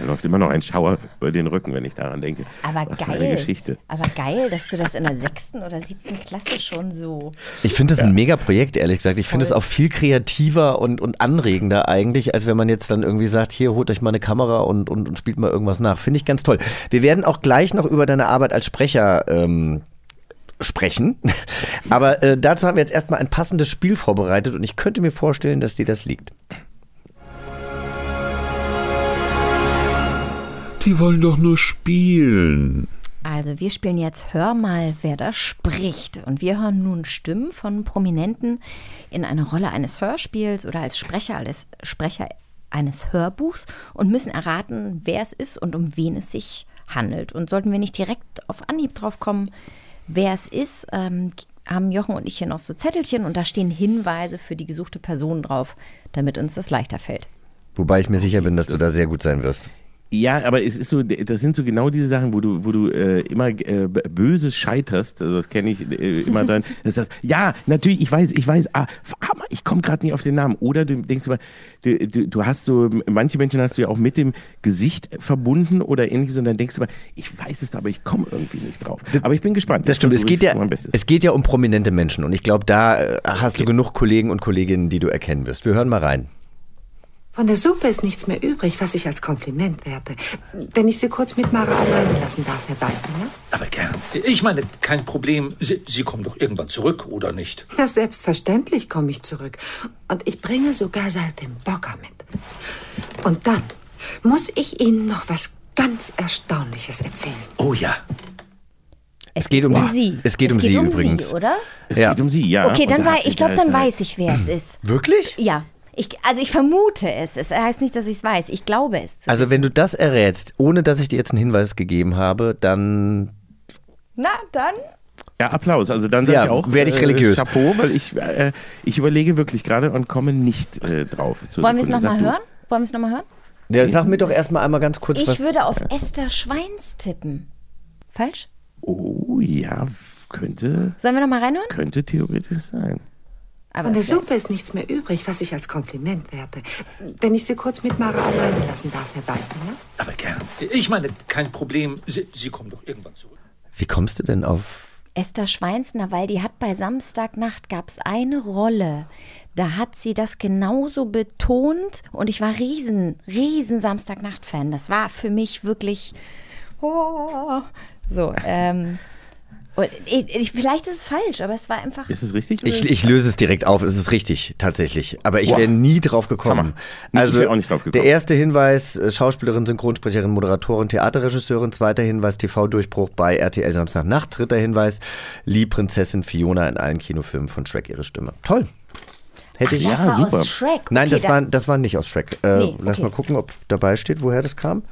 Da läuft immer noch ein Schauer über den Rücken, wenn ich daran denke. Aber Was für geil. eine Geschichte. Aber geil, dass du das in der sechsten oder siebten Klasse schon so. Ich finde das ein mega Projekt, ehrlich gesagt. Ich finde es auch viel kreativer und, und anregender eigentlich, als wenn man jetzt dann irgendwie sagt, hier, holt euch mal eine Kamera und, und, und spielt mal irgendwas nach. Finde ich ganz toll. Wir werden auch gleich noch über deine Arbeit als Sprecher ähm, sprechen. Aber äh, dazu haben wir jetzt erstmal ein passendes Spiel vorbereitet und ich könnte mir vorstellen, dass dir das liegt. Die wollen doch nur spielen. Also, wir spielen jetzt Hör mal, wer da spricht. Und wir hören nun Stimmen von Prominenten in einer Rolle eines Hörspiels oder als Sprecher, als Sprecher eines Hörbuchs und müssen erraten, wer es ist und um wen es sich handelt. Und sollten wir nicht direkt auf Anhieb drauf kommen, wer es ist, ähm, haben Jochen und ich hier noch so Zettelchen und da stehen Hinweise für die gesuchte Person drauf, damit uns das leichter fällt. Wobei ich mir sicher bin, dass du da sehr gut sein wirst. Ja, aber es ist so, das sind so genau diese Sachen, wo du, wo du äh, immer äh, b- böse scheiterst. Also das kenne ich äh, immer dann. Das heißt, ja, natürlich, ich weiß, ich weiß, ah, aber ich komme gerade nicht auf den Namen. Oder du denkst immer, du, du, du hast so, manche Menschen hast du ja auch mit dem Gesicht verbunden oder ähnliches und dann denkst du immer, ich weiß es, aber ich komme irgendwie nicht drauf. Aber ich bin gespannt. Das stimmt, es geht, ja, es geht ja um prominente Menschen und ich glaube, da äh, hast du genug Kollegen und Kolleginnen, die du erkennen wirst. Wir hören mal rein. Von der Suppe ist nichts mehr übrig, was ich als Kompliment werte. Wenn ich Sie kurz mit Mara alleine lassen darf, Herr Weißdinger? Aber gern. Ich meine, kein Problem. Sie, Sie kommen doch irgendwann zurück, oder nicht? Ja, selbstverständlich komme ich zurück. Und ich bringe sogar Saltimbocca mit. Und dann muss ich Ihnen noch was ganz Erstaunliches erzählen. Oh ja. Es, geht um die- sie. es geht um sie um übrigens. Sie, oder? es ja. geht um sie, ja. Okay, dann hat ich glaube, dann da- weiß ich, wer es ist. Wirklich? Ja. Ich, also ich vermute es. Es heißt nicht, dass ich es weiß. Ich glaube es zu Also wissen. wenn du das errätst, ohne dass ich dir jetzt einen Hinweis gegeben habe, dann Na, dann. Ja, Applaus. Also dann sage Ja, ich auch werde ich religiös. Äh, Chapeau, weil ich, äh, ich überlege wirklich gerade und komme nicht äh, drauf. Zur Wollen wir es nochmal hören? Wollen wir es nochmal hören? ja, sag mir doch erstmal einmal ganz kurz Ich was. würde auf Esther Schweins tippen. Falsch? Oh ja, könnte, Sollen wir nochmal reinhören? könnte theoretisch sein. Aber Von der Suppe ist nichts mehr übrig, was ich als Kompliment werte. Wenn ich Sie kurz mit Mara alleine lassen darf, Herr Weißdinger? Aber gern. Ich meine, kein Problem. Sie, Sie kommen doch irgendwann zurück. Wie kommst du denn auf? Esther Schweinsner, weil die hat bei Samstagnacht gab es eine Rolle. Da hat sie das genauso betont und ich war riesen, riesen Samstagnacht-Fan. Das war für mich wirklich oh, so. Ähm, ich, ich, vielleicht ist es falsch, aber es war einfach. Ist es richtig? Ich, ich löse es direkt auf, es ist richtig, tatsächlich. Aber ich Wow. wäre nie drauf gekommen. Nee, ich wär auch nicht drauf gekommen. Der erste Hinweis, äh, Schauspielerin, Synchronsprecherin, Moderatorin, Theaterregisseurin. Zweiter Hinweis, TV-Durchbruch bei RTL Samstagnacht. Dritter Hinweis, Lee Prinzessin Fiona in allen Kinofilmen von Shrek ihre Stimme. Toll. Hätte ich. das ja, war super. aus Shrek. Nein, Okay, das da- war, das war nicht aus Shrek. Äh, Nee, Lass okay. mal gucken, ob dabei steht, woher das kam.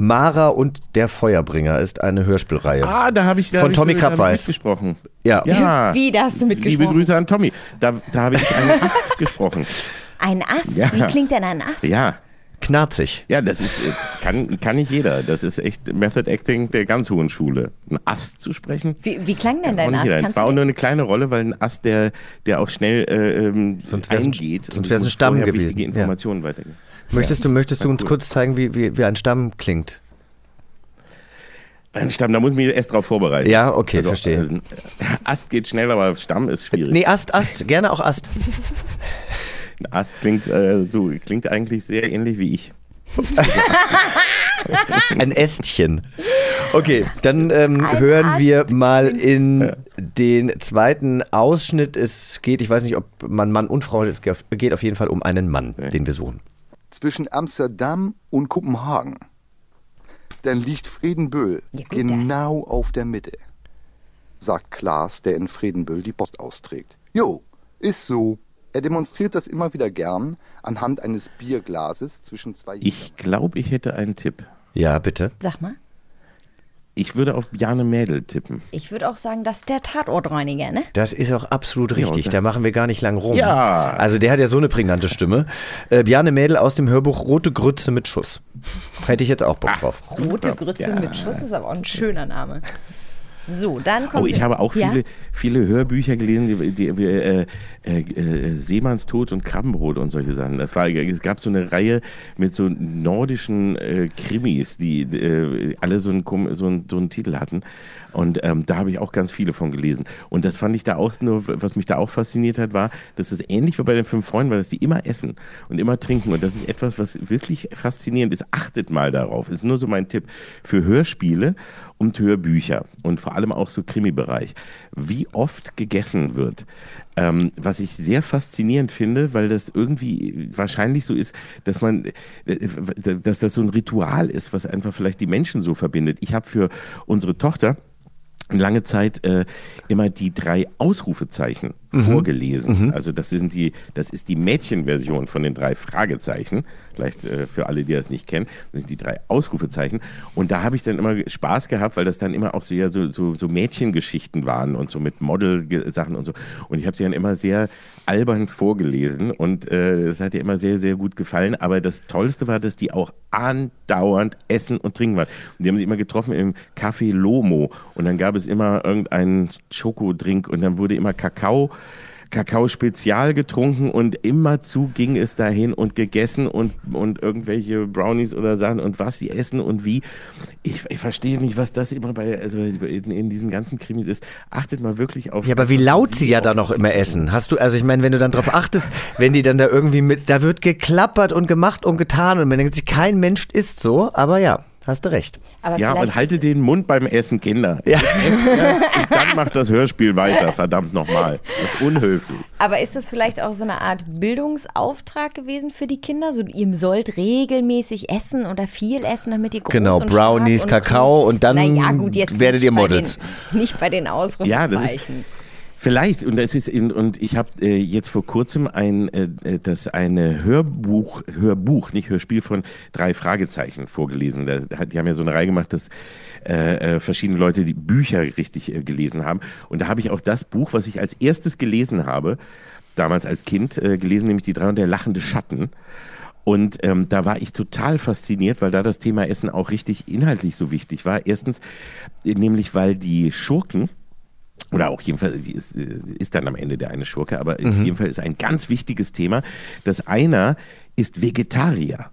Mara und der Feuerbringer ist eine Hörspielreihe. Ah, da habe ich da Von hab Tommy ich so, Krabweis. mitgesprochen. Ja. Ja. Wie, da hast du mitgesprochen? Liebe Grüße an Tommy. Da, da habe ich einen Ast gesprochen. Ein Ast? Ja. Wie klingt denn ein Ast? Ja. Knarzig. Ja, das ist, äh, kann, kann nicht jeder. Das ist echt Method Acting der ganz hohen Schule. Ein Ast zu sprechen. Wie, wie klang denn dein Ast? Es war auch nur eine kleine Rolle, weil ein Ast, der, der auch schnell äh, ähm, Sonst eingeht. sonst und- wär's ein Stamm gewesen. wichtige Ja. Informationen weitergeht. Möchtest du, möchtest du uns cool. kurz zeigen, wie, wie, wie ein Stamm klingt? Ein Stamm, da muss ich mich erst drauf vorbereiten. Ja, okay, verstehe. Also, Ast geht schnell, aber Stamm ist schwierig. Nee, Ast, Ast, gerne auch Ast. Ein Ast klingt äh, so, klingt eigentlich sehr ähnlich wie ich. Ein Ästchen. Okay, dann ähm, hören wir mal in den zweiten Ausschnitt. Es geht, ich weiß nicht, ob man Mann und Frau, es geht auf jeden Fall um einen Mann, den wir suchen. Zwischen Amsterdam und Kopenhagen. Dann liegt Fredenböhl Ja, gut, genau auf der Mitte, sagt Klaas, der in Fredenböhl die Post austrägt. Jo, ist so. Er demonstriert das immer wieder gern anhand eines Bierglases zwischen zwei Ich glaube, ich hätte einen Tipp. Ja, bitte. Sag mal. Ich würde auf Bjarne Mädel tippen. Ich würde auch sagen, das ist der Tatortreiniger, ne? Das ist auch absolut richtig. und- da machen wir gar nicht lang rum. Ja. Also der hat ja so eine prägnante Stimme. Äh, Bjarne Mädel aus dem Hörbuch Rote Grütze mit Schuss. Hätte ich jetzt auch Bock drauf. Rote Grütze mit Schuss ist aber auch ein schöner Name. So, dann kommt. Oh, ich habe auch Ja? viele, viele Hörbücher gelesen, die, die, äh, äh, äh, Seemannstod und Krabbenbrot und solche Sachen. Das war, es gab so eine Reihe mit so nordischen äh, Krimis, die äh, alle so einen, so, einen, so einen Titel hatten. Und ähm, da habe ich auch ganz viele von gelesen. Und das fand ich da auch nur, was mich da auch fasziniert hat, war, dass es ähnlich wie bei den fünf Freunden war, dass die immer essen und immer trinken. Und das ist etwas, was wirklich faszinierend ist. Achtet mal darauf. Ist nur so mein Tipp für Hörspiele und Hörbücher und vor allem auch so Krimi-Bereich. Wie oft gegessen wird. Ähm, was ich sehr faszinierend finde, weil das irgendwie wahrscheinlich so ist, dass man, äh, dass das so ein Ritual ist, was einfach vielleicht die Menschen so verbindet. Ich habe für unsere Tochter lange Zeit äh, immer die drei Ausrufezeichen vorgelesen. Also das sind die, das ist die Mädchenversion von den drei Fragezeichen. Vielleicht äh, für alle, die das nicht kennen, das sind die drei Ausrufezeichen. Und da habe ich dann immer Spaß gehabt, weil das dann immer auch so, ja, so, so, so Mädchengeschichten waren und so mit Model-Sachen und so. Und ich habe die dann immer sehr albern vorgelesen und äh, das hat ihr immer sehr, sehr gut gefallen. Aber das Tollste war, dass die auch andauernd essen und trinken waren. Und die haben sich immer getroffen im Café Lomo und dann gab es immer irgendeinen Schokodrink und dann wurde immer Kakao Kakao Spezial getrunken und immerzu ging es dahin und gegessen und, und irgendwelche Brownies oder Sachen und was sie essen und wie. Ich, ich verstehe nicht, was das immer bei, also in, in diesen ganzen Krimis ist. Achtet mal wirklich auf. Ja, aber wie laut sie ja da noch immer essen. Hast du, also ich meine, wenn du dann drauf achtest, wenn die dann da irgendwie mit, da wird geklappert und gemacht und getan und man denkt sich, kein Mensch isst so, aber ja, hast du recht. Aber Ja, und halte den Mund beim Essen, Kinder. Ja. Erst und dann macht das Hörspiel weiter, verdammt nochmal. Das ist unhöflich. Aber ist das vielleicht auch so eine Art Bildungsauftrag gewesen für die Kinder? So, ihr sollt regelmäßig essen oder viel essen, damit ihr groß Genau, und Brownies, stark Kakao und dann naja, gut, jetzt werdet ihr bei Models. Den, nicht bei den Ausrufezeichen. Ja, das ist- Vielleicht, und das ist in, und ich habe äh, jetzt vor kurzem ein äh, äh, das eine Hörbuch, Hörbuch, nicht Hörspiel von drei Fragezeichen vorgelesen. Da, die haben ja so eine Reihe gemacht, dass äh, äh, verschiedene Leute die Bücher richtig äh, gelesen haben. Und da habe ich auch das Buch, was ich als erstes gelesen habe, damals als Kind äh, gelesen, nämlich die drei und der lachende Schatten. Und ähm, da war ich total fasziniert, weil da das Thema Essen auch richtig inhaltlich so wichtig war. Erstens, äh, nämlich weil die Schurken, oder auch jedenfalls die ist, äh, ist dann am Ende der eine Schurke, aber auf jeden Fall ist ein ganz wichtiges Thema, dass einer ist Vegetarier.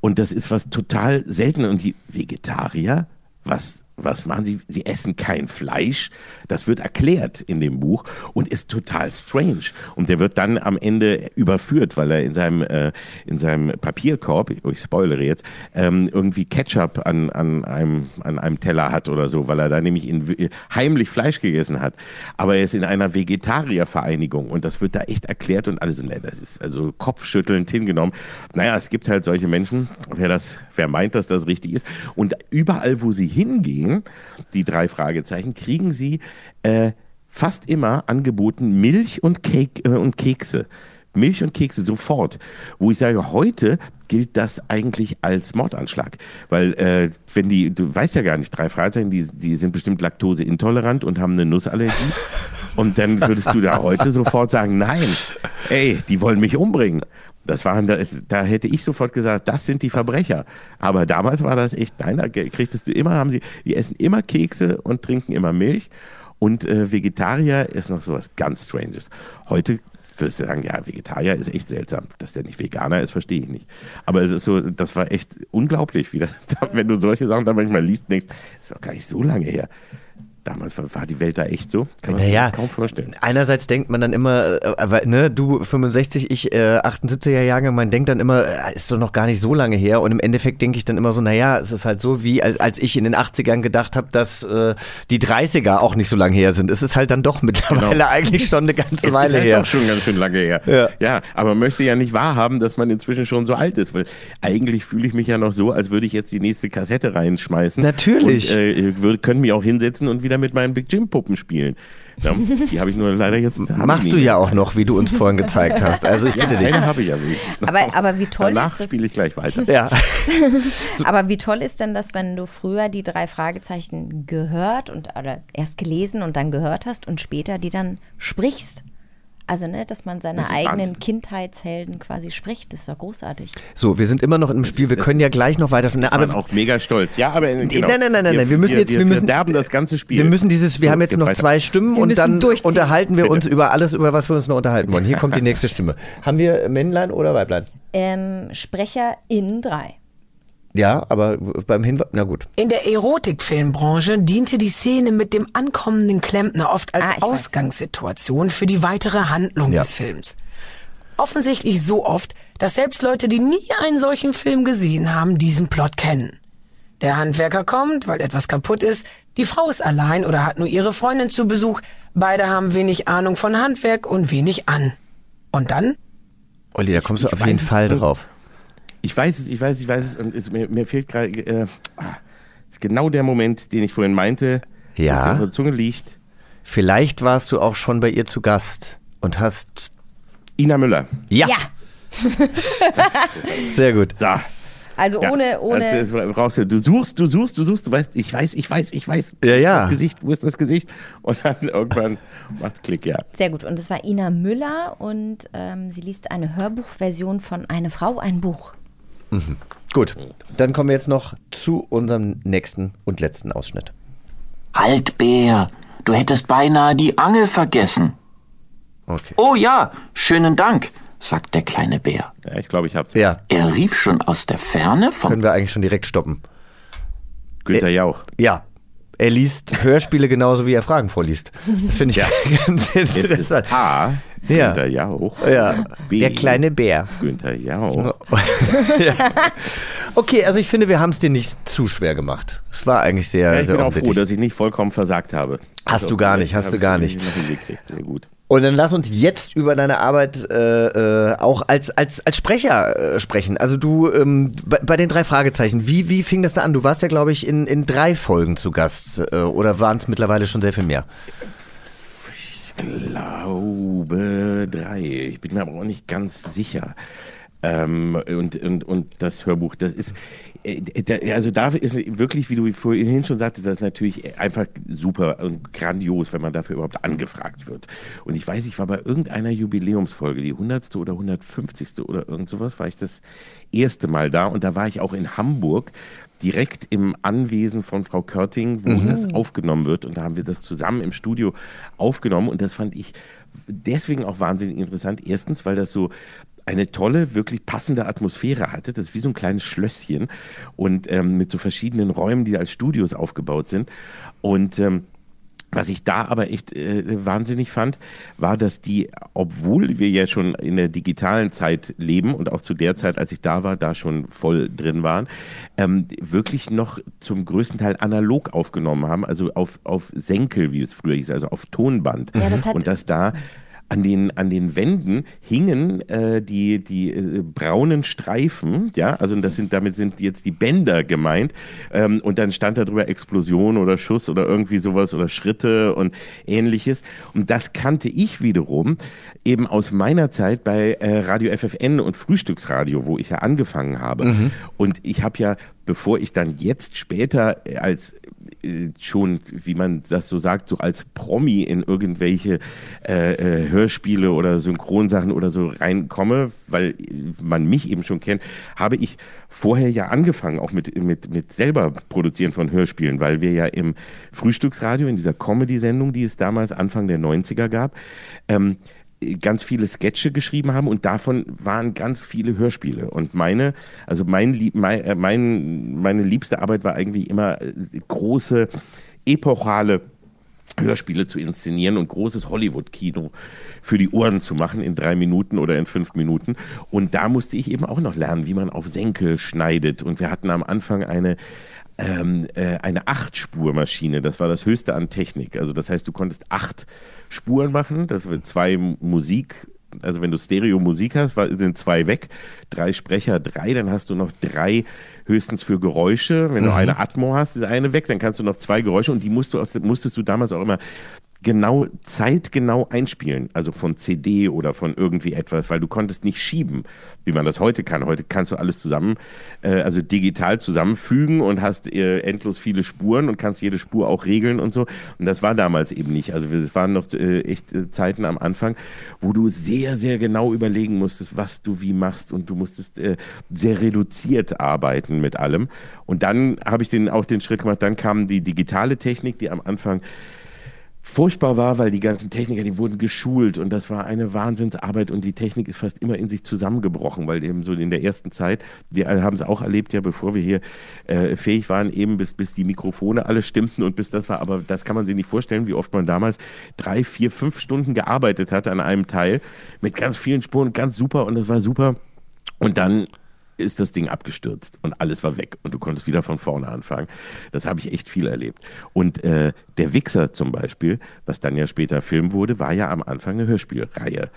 Und das ist was total selten. Und die Vegetarier, was, was machen sie? Sie essen kein Fleisch. Das wird erklärt in dem Buch und ist total strange. Und der wird dann am Ende überführt, weil er in seinem, äh, in seinem Papierkorb, ich spoilere jetzt, ähm, irgendwie Ketchup an, an, einem, an einem Teller hat oder so, weil er da nämlich in, heimlich Fleisch gegessen hat. Aber er ist in einer Vegetariervereinigung und das wird da echt erklärt und alles. Und ne, das ist also kopfschüttelnd hingenommen. Naja, es gibt halt solche Menschen, wer, das, wer meint, dass das richtig ist. Und überall, wo sie hingehen, die drei Fragezeichen, kriegen sie äh, fast immer angeboten Milch und, Cake, äh, und Kekse. Milch und Kekse sofort. Wo ich sage, heute gilt das eigentlich als Mordanschlag. Weil, äh, wenn die, du weißt ja gar nicht, drei Fragezeichen, die, die sind bestimmt laktoseintolerant und haben eine Nussallergie. und dann würdest du da heute sofort sagen, nein, ey, die wollen mich umbringen. Das waren, da, hätte ich sofort gesagt, das sind die Verbrecher. Aber damals war das echt, nein, da kriegtest du immer, haben sie, die essen immer Kekse und trinken immer Milch. Und äh, Vegetarier ist noch sowas ganz Stranges. Heute würdest du sagen, ja, Vegetarier ist echt seltsam. Dass der nicht Veganer ist, verstehe ich nicht. Aber es ist so, das war echt unglaublich, wie das, wenn du solche Sachen da manchmal liest, denkst, ist doch gar nicht so lange her. Damals war, die Welt da echt so? Kann man Naja, sich kaum vorstellen. Einerseits denkt man dann immer, äh, aber, ne, du 65, ich äh, 78er Jahre, man denkt dann immer, äh, ist doch noch gar nicht so lange her. Und im Endeffekt denke ich dann immer so, naja, es ist halt so, wie als, als ich in den 80ern gedacht habe, dass äh, die 30er auch nicht so lange her sind. Es ist halt dann doch mittlerweile Genau. eigentlich schon eine ganze Es Weile ist halt her. doch schon ganz schön lange her. Ja. ja, aber man möchte ja nicht wahrhaben, dass man inzwischen schon so alt ist, weil eigentlich fühle ich mich ja noch so, als würde ich jetzt die nächste Kassette reinschmeißen. Natürlich. Und äh, können mich auch hinsetzen und wieder mit meinen Big Jim Puppen spielen. Ja, die habe ich nur leider jetzt. Machst du ja auch noch, wie du uns vorhin gezeigt hast. Also ich Ja, bitte dich. eine habe ich ja wenigstens. Aber, aber wie toll Danach ist das? spiele ich gleich weiter. Ja. Aber wie toll ist denn das, wenn du früher die drei Fragezeichen gehört und oder erst gelesen und dann gehört hast und später die dann sprichst? Also, ne, dass man seine Das eigenen Wahnsinn. Kindheitshelden quasi spricht, das ist doch großartig. So, wir sind immer noch im Spiel. Wir das- können ja gleich noch weiter. Aber Aber auch mega stolz. Ja, aber genau. nein, nein, nein, nein, wir, wir müssen jetzt- wir, wir müssen- verderben das ganze Spiel. wir müssen dieses, wir So, haben jetzt noch weiter. zwei Stimmen Wir und dann unterhalten wir Bitte. uns über alles, über was wir uns noch unterhalten wollen. Hier kommt die nächste Stimme. Haben wir Männlein oder Weiblein? Ähm, Sprecher in drei. Ja, aber beim Hinweis, na gut. In der Erotikfilmbranche diente die Szene mit dem ankommenden Klempner oft als Ah. Ausgangssituation für die weitere Handlung Ja. des Films. Offensichtlich so oft, dass selbst Leute, die nie einen solchen Film gesehen haben, diesen Plot kennen. Der Handwerker kommt, weil etwas kaputt ist, die Frau ist allein oder hat nur ihre Freundin zu Besuch, beide haben wenig Ahnung von Handwerk und wenig an. Und dann? Olli, da kommst du Ich auf jeden Fall nicht. drauf. Ich weiß es, ich weiß es, ich weiß es. Und es, mir, mir fehlt gerade. Äh, ah, ist genau der Moment, den ich vorhin meinte. Ja. Auf der Zunge liegt. Vielleicht warst du auch schon bei ihr zu Gast und hast. Ina Müller. Ja, Ja, sehr gut. So. also Ja, ohne, ohne. Das, das brauchst du. Du suchst, du suchst, du suchst, du weißt, ich weiß, ich weiß, ich weiß. Ja, Wo ist ja. Das Gesicht, wo ist das Gesicht? Und dann irgendwann macht's Klick, ja. Sehr gut. Und es war Ina Müller und ähm, sie liest eine Hörbuchversion von Eine Frau, ein Buch. Gut, dann kommen wir jetzt noch zu unserem nächsten und letzten Ausschnitt. Halt, Bär, du hättest beinahe die Angel vergessen. Okay. Oh ja, schönen Dank, sagt der kleine Bär. Ja, ich glaube, ich hab's. Ja, Er rief schon aus der Ferne vom können wir eigentlich schon direkt stoppen. Günther Jauch. Ja. Er liest Hörspiele genauso wie er Fragen vorliest. Das finde ich Ja. ganz interessant. A. Ja. Günther Jauch. Ja, B. der kleine Bär. Günther Jauch. ja. Okay, also ich finde, wir haben es dir nicht zu schwer gemacht. Es war eigentlich sehr, Ja, ich sehr bin auch froh, dass ich nicht vollkommen versagt habe. Hast Also, du gar nicht, hast du gar ich nicht. Sehr gut. Und dann lass uns jetzt über deine Arbeit äh, äh, auch als, als, als Sprecher äh, sprechen. Also du, ähm, bei, bei den drei Fragezeichen, wie, wie fing das da an? Du warst ja, glaube ich, in, in drei Folgen zu Gast. Äh, oder waren es mittlerweile schon sehr viel mehr? Ich glaube drei. Ich bin mir aber auch nicht ganz sicher. Ähm, und, und, und das Hörbuch, das ist, äh, also da ist wirklich, wie du vorhin schon sagtest, das ist natürlich einfach super und grandios, wenn man dafür überhaupt angefragt wird. Und ich weiß, ich war bei irgendeiner Jubiläumsfolge, die 100. oder 150. oder irgend sowas, war ich das erste Mal da und da war ich auch in Hamburg direkt im Anwesen von Frau Körting, wo das aufgenommen wird. Und da haben wir das zusammen im Studio aufgenommen. Und das fand ich deswegen auch wahnsinnig interessant. Erstens, weil das so eine tolle, wirklich passende Atmosphäre hatte. Das ist wie so ein kleines Schlösschen und ähm, mit so verschiedenen Räumen, die als Studios aufgebaut sind. Und ähm, was ich da aber echt äh, wahnsinnig fand, war, dass die, obwohl wir ja schon in der digitalen Zeit leben und auch zu der Zeit, als ich da war, da schon voll drin waren, ähm, wirklich noch zum größten Teil analog aufgenommen haben, also auf, auf Senkel, wie es früher hieß, also auf Tonband. Ja, das hat- und dass da an den, an den Wänden hingen äh, die, die äh, braunen Streifen, ja, also das sind, damit sind jetzt die Bänder gemeint. Ähm, und dann stand da drüber Explosion oder Schuss oder irgendwie sowas oder Schritte und ähnliches. Und das kannte ich wiederum eben aus meiner Zeit bei äh, Radio FFN und Frühstücksradio, wo ich ja angefangen habe. Mhm. Und ich habe ja bevor ich dann jetzt später als äh, schon, wie man das so sagt, so als Promi in irgendwelche äh, äh, Hörspiele oder Synchronsachen oder so reinkomme, weil man mich eben schon kennt, habe ich vorher ja angefangen, auch mit, mit, mit selber produzieren von Hörspielen, weil wir ja im Frühstücksradio, in dieser Comedy-Sendung, die es damals Anfang der 90er gab, ähm, ganz viele Sketche geschrieben haben und davon waren ganz viele Hörspiele. Und meine, also mein, mein, äh, mein, meine liebste Arbeit war eigentlich immer äh, große, epochale Hörspiele zu inszenieren und großes Hollywood-Kino für die Ohren zu machen in drei Minuten oder in fünf Minuten. Und da musste ich eben auch noch lernen, wie man auf Senkel schneidet. Und wir hatten am Anfang eine, ähm, äh, eine Acht-Spur-Maschine. Das war das Höchste an Technik. Also das heißt, du konntest acht Spuren machen. Das wird zwei Musik. Also wenn du Stereo-Musik hast, sind zwei weg, drei Sprecher, drei, dann hast du noch drei höchstens für Geräusche. Wenn du Mhm. eine Atmo hast, ist eine weg, dann kannst du noch zwei Geräusche und die musst du, auch- musstest du damals auch immer genau zeitgenau einspielen, also von CD oder von irgendwie etwas, weil du konntest nicht schieben, wie man das heute kann. Heute kannst du alles zusammen, äh, also digital zusammenfügen und hast äh, endlos viele Spuren und kannst jede Spur auch regeln und so. Und das war damals eben nicht. Also es waren noch äh, echt äh, Zeiten am Anfang, wo du sehr, sehr genau überlegen musstest, was du wie machst und du musstest äh, sehr reduziert arbeiten mit allem. Und dann habe ich den, auch den Schritt gemacht, dann kam die digitale Technik, die am Anfang furchtbar war, weil die ganzen Techniker, die wurden geschult und das war eine Wahnsinnsarbeit und die Technik ist fast immer in sich zusammengebrochen, weil eben so in der ersten Zeit, wir alle haben es auch erlebt, ja, bevor wir hier äh, fähig waren, eben bis, bis die Mikrofone alle stimmten und bis das war, aber das kann man sich nicht vorstellen, wie oft man damals drei, vier, fünf Stunden gearbeitet hat an einem Teil mit ganz vielen Spuren, ganz super und das war super und dann ist das Ding abgestürzt und alles war weg und du konntest wieder von vorne anfangen. Das habe ich echt viel erlebt. Und äh, der Wichser zum Beispiel, was dann ja später Film wurde, war ja am Anfang eine Hörspielreihe,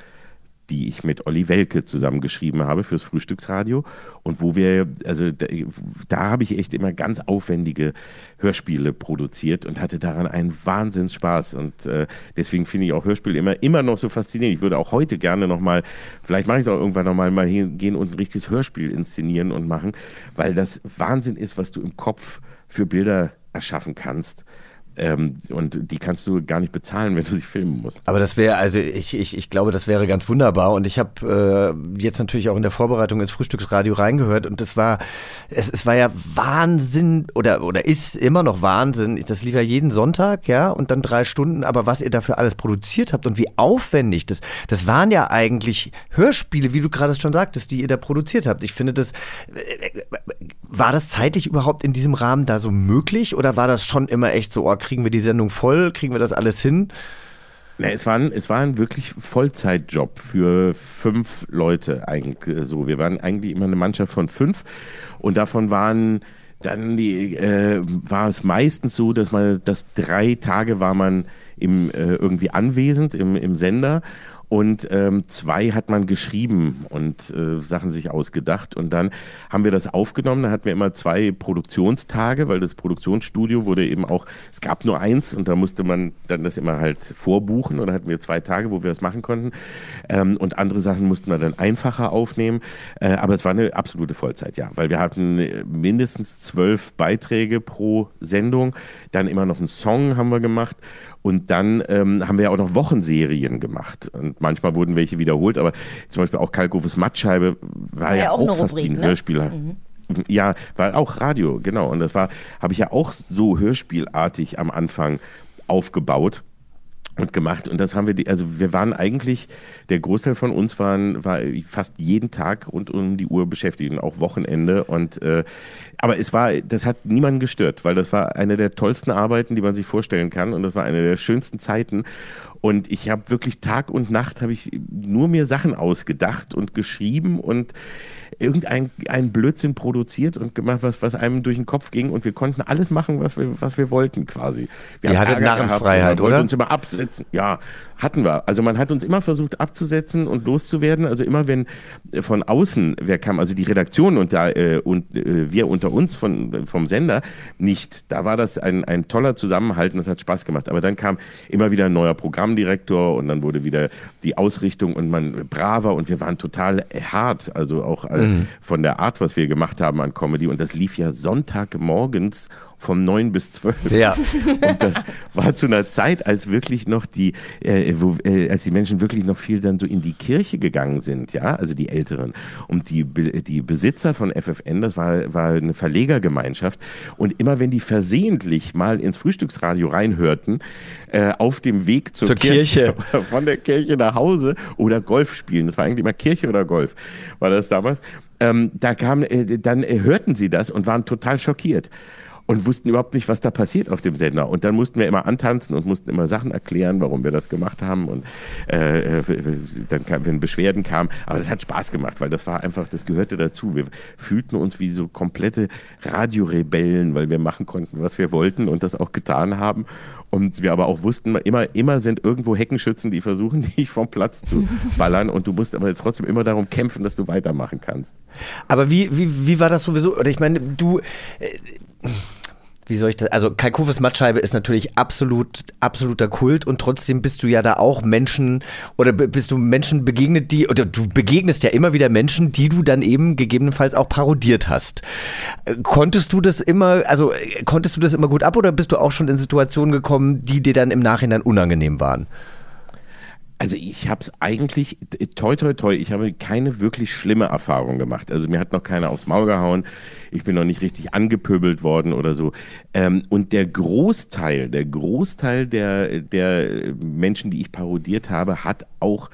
die ich mit Olli Welke zusammengeschrieben habe fürs Frühstücksradio und wo wir, also da, da habe ich echt immer ganz aufwendige Hörspiele produziert und hatte daran einen Wahnsinnsspaß und äh, deswegen finde ich auch Hörspiele immer, immer noch so faszinierend. Ich würde auch heute gerne nochmal, vielleicht mache ich es auch irgendwann nochmal, mal hingehen und ein richtiges Hörspiel inszenieren und machen, weil das Wahnsinn ist, was du im Kopf für Bilder erschaffen kannst. Ähm, und die kannst du gar nicht bezahlen, wenn du sie filmen musst. Aber das wäre, also ich, ich, ich glaube, das wäre ganz wunderbar. Und ich habe äh, jetzt natürlich auch in der Vorbereitung ins Frühstücksradio reingehört und das war, es, es war ja Wahnsinn oder, oder ist immer noch Wahnsinn. Das lief ja jeden Sonntag, ja, und dann drei Stunden. Aber was ihr dafür alles produziert habt und wie aufwendig das, das waren ja eigentlich Hörspiele, wie du gerade schon sagtest, die ihr da produziert habt. Ich finde das, war das zeitlich überhaupt in diesem Rahmen da so möglich oder war das schon immer echt so, oh, kriegen wir die Sendung voll, kriegen wir das alles hin? Na, es, war ein, es war ein wirklich Vollzeitjob für fünf Leute eigentlich so. Wir waren eigentlich immer eine Mannschaft von fünf und davon waren dann die, äh, war es meistens so, dass man, dass drei Tage war man im, äh, irgendwie anwesend im, im Sender und ähm, zwei hat man geschrieben und äh, Sachen sich ausgedacht. Und dann haben wir das aufgenommen. Da hatten wir immer zwei Produktionstage, weil das Produktionsstudio wurde eben auch, es gab nur eins und da musste man dann das immer halt vorbuchen. Und da hatten wir zwei Tage, wo wir das machen konnten. Ähm, und andere Sachen mussten wir dann einfacher aufnehmen. Äh, aber es war eine absolute Vollzeit, ja, weil wir hatten äh, mindestens zwölf Beiträge pro Sendung. Dann immer noch einen Song haben wir gemacht. Und dann ähm, haben wir ja auch noch Wochenserien gemacht. Und manchmal wurden welche wiederholt, aber zum Beispiel auch Kalkofes Mattscheibe war, ja, auch, eine fast Rubrik, wie ein ne? Hörspiel. Ja, war auch Radio, genau. Und das war, habe ich ja auch so hörspielartig am Anfang aufgebaut und gemacht. Und das haben wir, die, also wir waren eigentlich, der Großteil von uns waren, war fast jeden Tag rund um die Uhr beschäftigt und auch Wochenende. Und äh, aber es war, das hat niemanden gestört, weil das war eine der tollsten Arbeiten, die man sich vorstellen kann. Und das war eine der schönsten Zeiten. Und ich habe wirklich Tag und Nacht habe ich nur mir Sachen ausgedacht und geschrieben und irgendein ein Blödsinn produziert und gemacht, was, was einem durch den Kopf ging und wir konnten alles machen, was wir, was wir wollten quasi. Wir Ihr hattet Narrenfreiheit, oder? uns immer absetzen. Ja, hatten wir. Also man hat uns immer versucht abzusetzen und loszuwerden. Also immer wenn äh, von außen wer kam, also die Redaktion und, da, äh, und äh, wir unter uns von, vom Sender nicht. Da war das ein, ein toller Zusammenhalt und das hat Spaß gemacht. Aber dann kam immer wieder ein neuer Programmdirektor und dann wurde wieder die Ausrichtung und man braver und wir waren total hart. Also auch äh, Mhm. von der Art, was wir gemacht haben an Comedy. Und das lief ja Sonntagmorgens von 9 bis 12. Ja. Und das war zu einer Zeit, als wirklich noch die, äh, wo, äh, als die Menschen wirklich noch viel dann so in die Kirche gegangen sind, ja, also die Älteren. Und die, die Besitzer von FFN, das war, war eine Verlegergemeinschaft. Und immer wenn die versehentlich mal ins Frühstücksradio reinhörten, äh, auf dem Weg zur, Zur Kirche. von der Kirche nach Hause oder Golf spielen, das war eigentlich immer Kirche oder Golf, war das damals, ähm, da kam, äh, dann äh, hörten sie das und waren total schockiert und wussten überhaupt nicht, was da passiert auf dem Sender. Und dann mussten wir immer antanzen und mussten immer Sachen erklären, warum wir das gemacht haben. Und äh, äh, dann kam, wenn Beschwerden kamen. Aber das hat Spaß gemacht, weil das war einfach, das gehörte dazu. Wir fühlten uns wie so komplette Radiorebellen, weil wir machen konnten, was wir wollten und das auch getan haben. Und wir aber auch wussten, immer, immer sind irgendwo Heckenschützen, die versuchen, dich vom Platz zu ballern. Und du musst aber trotzdem immer darum kämpfen, dass du weitermachen kannst. Aber wie, wie, wie war das sowieso? Oder ich meine, du. Äh, wie soll ich das? Also Kalkofes Mattscheibe ist natürlich absolut, absoluter Kult und trotzdem bist du ja da auch Menschen oder bist du Menschen begegnet, die, oder du begegnest ja immer wieder Menschen, die du dann eben gegebenenfalls auch parodiert hast. Äh, Konntest du das immer, also äh, konntest du das immer gut ab oder bist du auch schon in Situationen gekommen, die dir dann im Nachhinein unangenehm waren? Also ich habe es eigentlich, toi toi toi, ich habe keine wirklich schlimme Erfahrung gemacht. Also mir hat noch keiner aufs Maul gehauen, ich bin noch nicht richtig angepöbelt worden oder so. Ähm, und der Großteil, der Großteil der, der Menschen, die ich parodiert habe, hat auch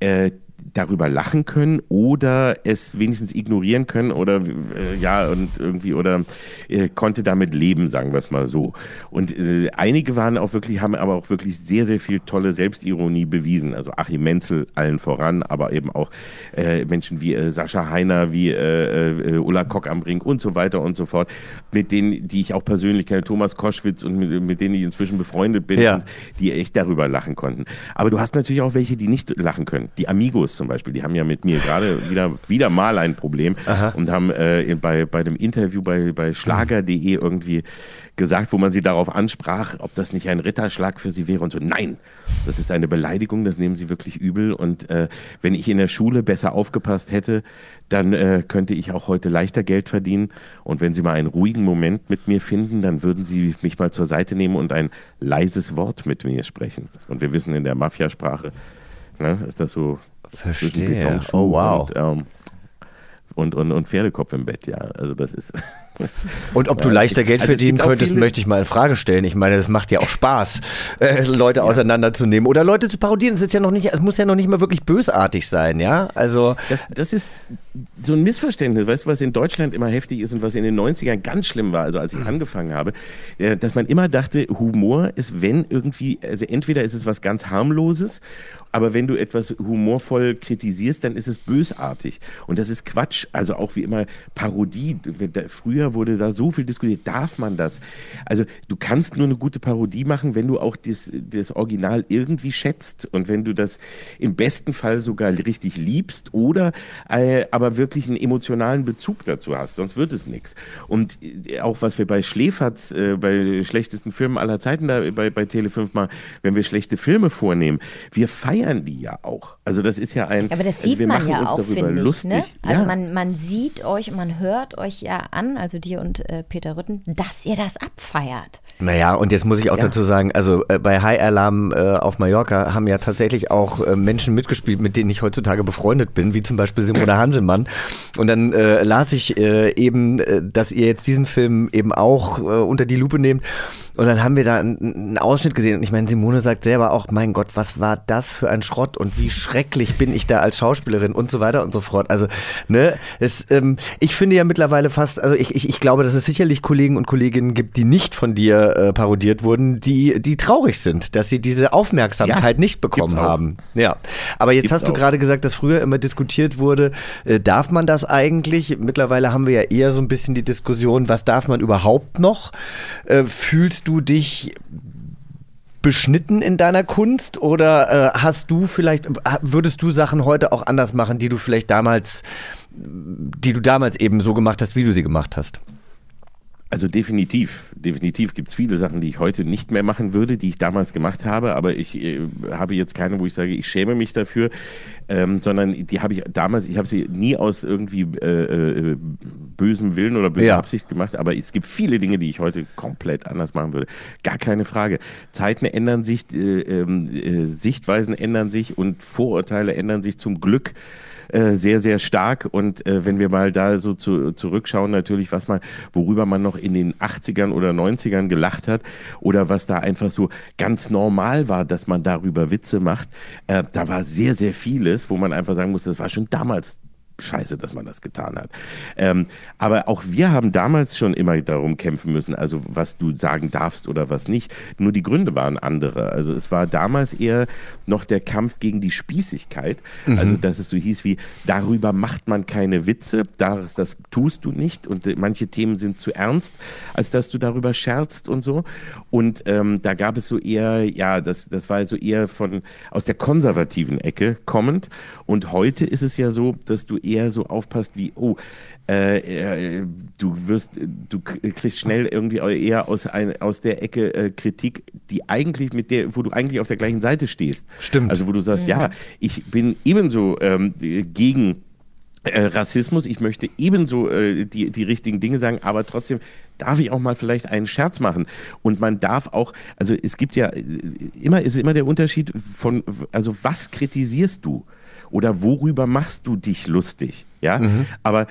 äh, darüber lachen können oder es wenigstens ignorieren können oder äh, ja und irgendwie oder äh, konnte damit leben, sagen wir es mal so. Und äh, einige waren auch wirklich, haben aber auch wirklich sehr, sehr viel tolle Selbstironie bewiesen. Also Achim Menzel allen voran, aber eben auch äh, Menschen wie äh, Sascha Heiner, wie äh, Ulla Kock am Brink und so weiter und so fort, mit denen, die ich auch persönlich kenne, Thomas Koschwitz und mit, mit denen ich inzwischen befreundet bin Ja. und die echt darüber lachen konnten. Aber du hast natürlich auch welche, die nicht lachen können. Die Amigos zum Beispiel, die haben ja mit mir gerade wieder, wieder mal ein Problem und haben äh, bei, bei dem Interview bei, bei schlager.de irgendwie gesagt, wo man sie darauf ansprach, ob das nicht ein Ritterschlag für sie wäre und so. Nein, das ist eine Beleidigung, das nehmen sie wirklich übel. Und äh, wenn ich in der Schule besser aufgepasst hätte, dann äh, könnte ich auch heute leichter Geld verdienen. Und wenn sie mal einen ruhigen Moment mit mir finden, dann würden sie mich mal zur Seite nehmen und ein leises Wort mit mir sprechen. Und wir wissen in der Mafiasprache, ne, ist das so zwischen Verstehe. Betonschuh Oh, wow. und, ähm, und, und, und Pferdekopf im Bett, ja. Also das ist. Und ob du Ja, leichter Geld also verdienen könntest, möchte ich mal in Frage stellen. Ich meine, das macht ja auch Spaß, äh, Leute auseinanderzunehmen oder Leute zu parodieren. Es ist ja noch nicht, es muss ja noch nicht mal wirklich bösartig sein, ja? Also Das, das ist so ein Missverständnis, weißt du, was in Deutschland immer heftig ist und was in den 90ern ganz schlimm war, also als ich angefangen habe, äh, dass man immer dachte, Humor ist, wenn irgendwie, also entweder ist es was ganz harmloses, aber wenn du etwas humorvoll kritisierst, dann ist es bösartig. Und das ist Quatsch. Also auch wie immer Parodie. Früher wurde da so viel diskutiert. Darf man das? Also du kannst nur eine gute Parodie machen, wenn du auch das, das Original irgendwie schätzt und wenn du das im besten Fall sogar richtig liebst oder äh, aber wirklich einen emotionalen Bezug dazu hast. Sonst wird es nichts. Und äh, auch was wir bei Schläferz, äh, bei schlechtesten Filmen aller Zeiten da bei, bei Tele5 mal, wenn wir schlechte Filme vornehmen, wir feiern die ja auch. Also das ist ja ein. Aber das also sieht wir man ja auch, finde ich. lustig. Ne? Also ja. man, man sieht euch und man hört euch ja an, also dir und äh, Peter Rütten, dass ihr das abfeiert. Naja, und jetzt muss ich auch Ja. dazu sagen, also äh, bei High Alarm äh, auf Mallorca haben ja tatsächlich auch äh, Menschen mitgespielt, mit denen ich heutzutage befreundet bin, wie zum Beispiel Simone Hanselmann. Und dann äh, las ich äh, eben, äh, dass ihr jetzt diesen Film eben auch unter die Lupe nehmt. Und dann haben wir da einen, einen Ausschnitt gesehen. Und ich meine, Simone sagt selber auch, mein Gott, was war das für ein Schrott und wie schrecklich bin ich da als Schauspielerin und so weiter und so fort. Also, ne, es, ähm, ich finde ja mittlerweile fast, also ich, ich, ich glaube, dass es sicherlich Kollegen und Kolleginnen gibt, die nicht von dir äh, parodiert wurden, die, die traurig sind, dass sie diese Aufmerksamkeit Ja, nicht bekommen haben. Ja. Aber jetzt Gibt's hast du gerade gesagt, dass früher immer diskutiert wurde, äh, darf man das eigentlich? Mittlerweile haben wir ja eher so ein bisschen die Diskussion, was darf man überhaupt noch? Äh, fühlst du dich beschnitten in deiner Kunst oder äh, hast du vielleicht, würdest du Sachen heute auch anders machen, die du vielleicht damals, die du damals eben so gemacht hast, wie du sie gemacht hast? Also definitiv, definitiv gibt es viele Sachen, die ich heute nicht mehr machen würde, die ich damals gemacht habe, aber ich äh, habe jetzt keine, wo ich sage, ich schäme mich dafür, ähm, sondern die habe ich damals, ich habe sie nie aus irgendwie äh, äh, bösem Willen oder böser Ja. Absicht gemacht, aber es gibt viele Dinge, die ich heute komplett anders machen würde. Gar keine Frage. Zeiten ändern sich, äh, ähm, äh, Sichtweisen ändern sich und Vorurteile ändern sich zum Glück äh, sehr, sehr stark. Und äh, wenn wir mal da so zu, zurückschauen, natürlich, was man, worüber man noch in den 80ern oder 90ern gelacht hat oder was da einfach so ganz normal war, dass man darüber Witze macht, äh, da war sehr, sehr vieles, wo man einfach sagen muss, das war schon damals scheiße, dass man das getan hat. Ähm, aber auch wir haben damals schon immer darum kämpfen müssen, also was du sagen darfst oder was nicht. Nur die Gründe waren andere. Also es war damals eher noch der Kampf gegen die Spießigkeit. Also dass es so hieß wie, darüber macht man keine Witze, das, das tust du nicht und äh, manche Themen sind zu ernst, als dass du darüber scherzt und so. Und ähm, da gab es so eher, ja, das, das war so eher von aus der konservativen Ecke kommend. Und heute ist es ja so, dass du eher so aufpasst wie, oh, äh, äh, du wirst, du kriegst schnell irgendwie eher aus, ein, aus der Ecke äh, Kritik, die eigentlich mit der, wo du eigentlich auf der gleichen Seite stehst. Stimmt. Also wo du sagst, ja, ich bin ebenso ähm, gegen äh, Rassismus, ich möchte ebenso äh, die, die richtigen Dinge sagen, aber trotzdem darf ich auch mal vielleicht einen Scherz machen. Und man darf auch, also es gibt ja äh, immer, ist immer der Unterschied von, also was kritisierst du? Oder worüber machst du dich lustig? Ja, aber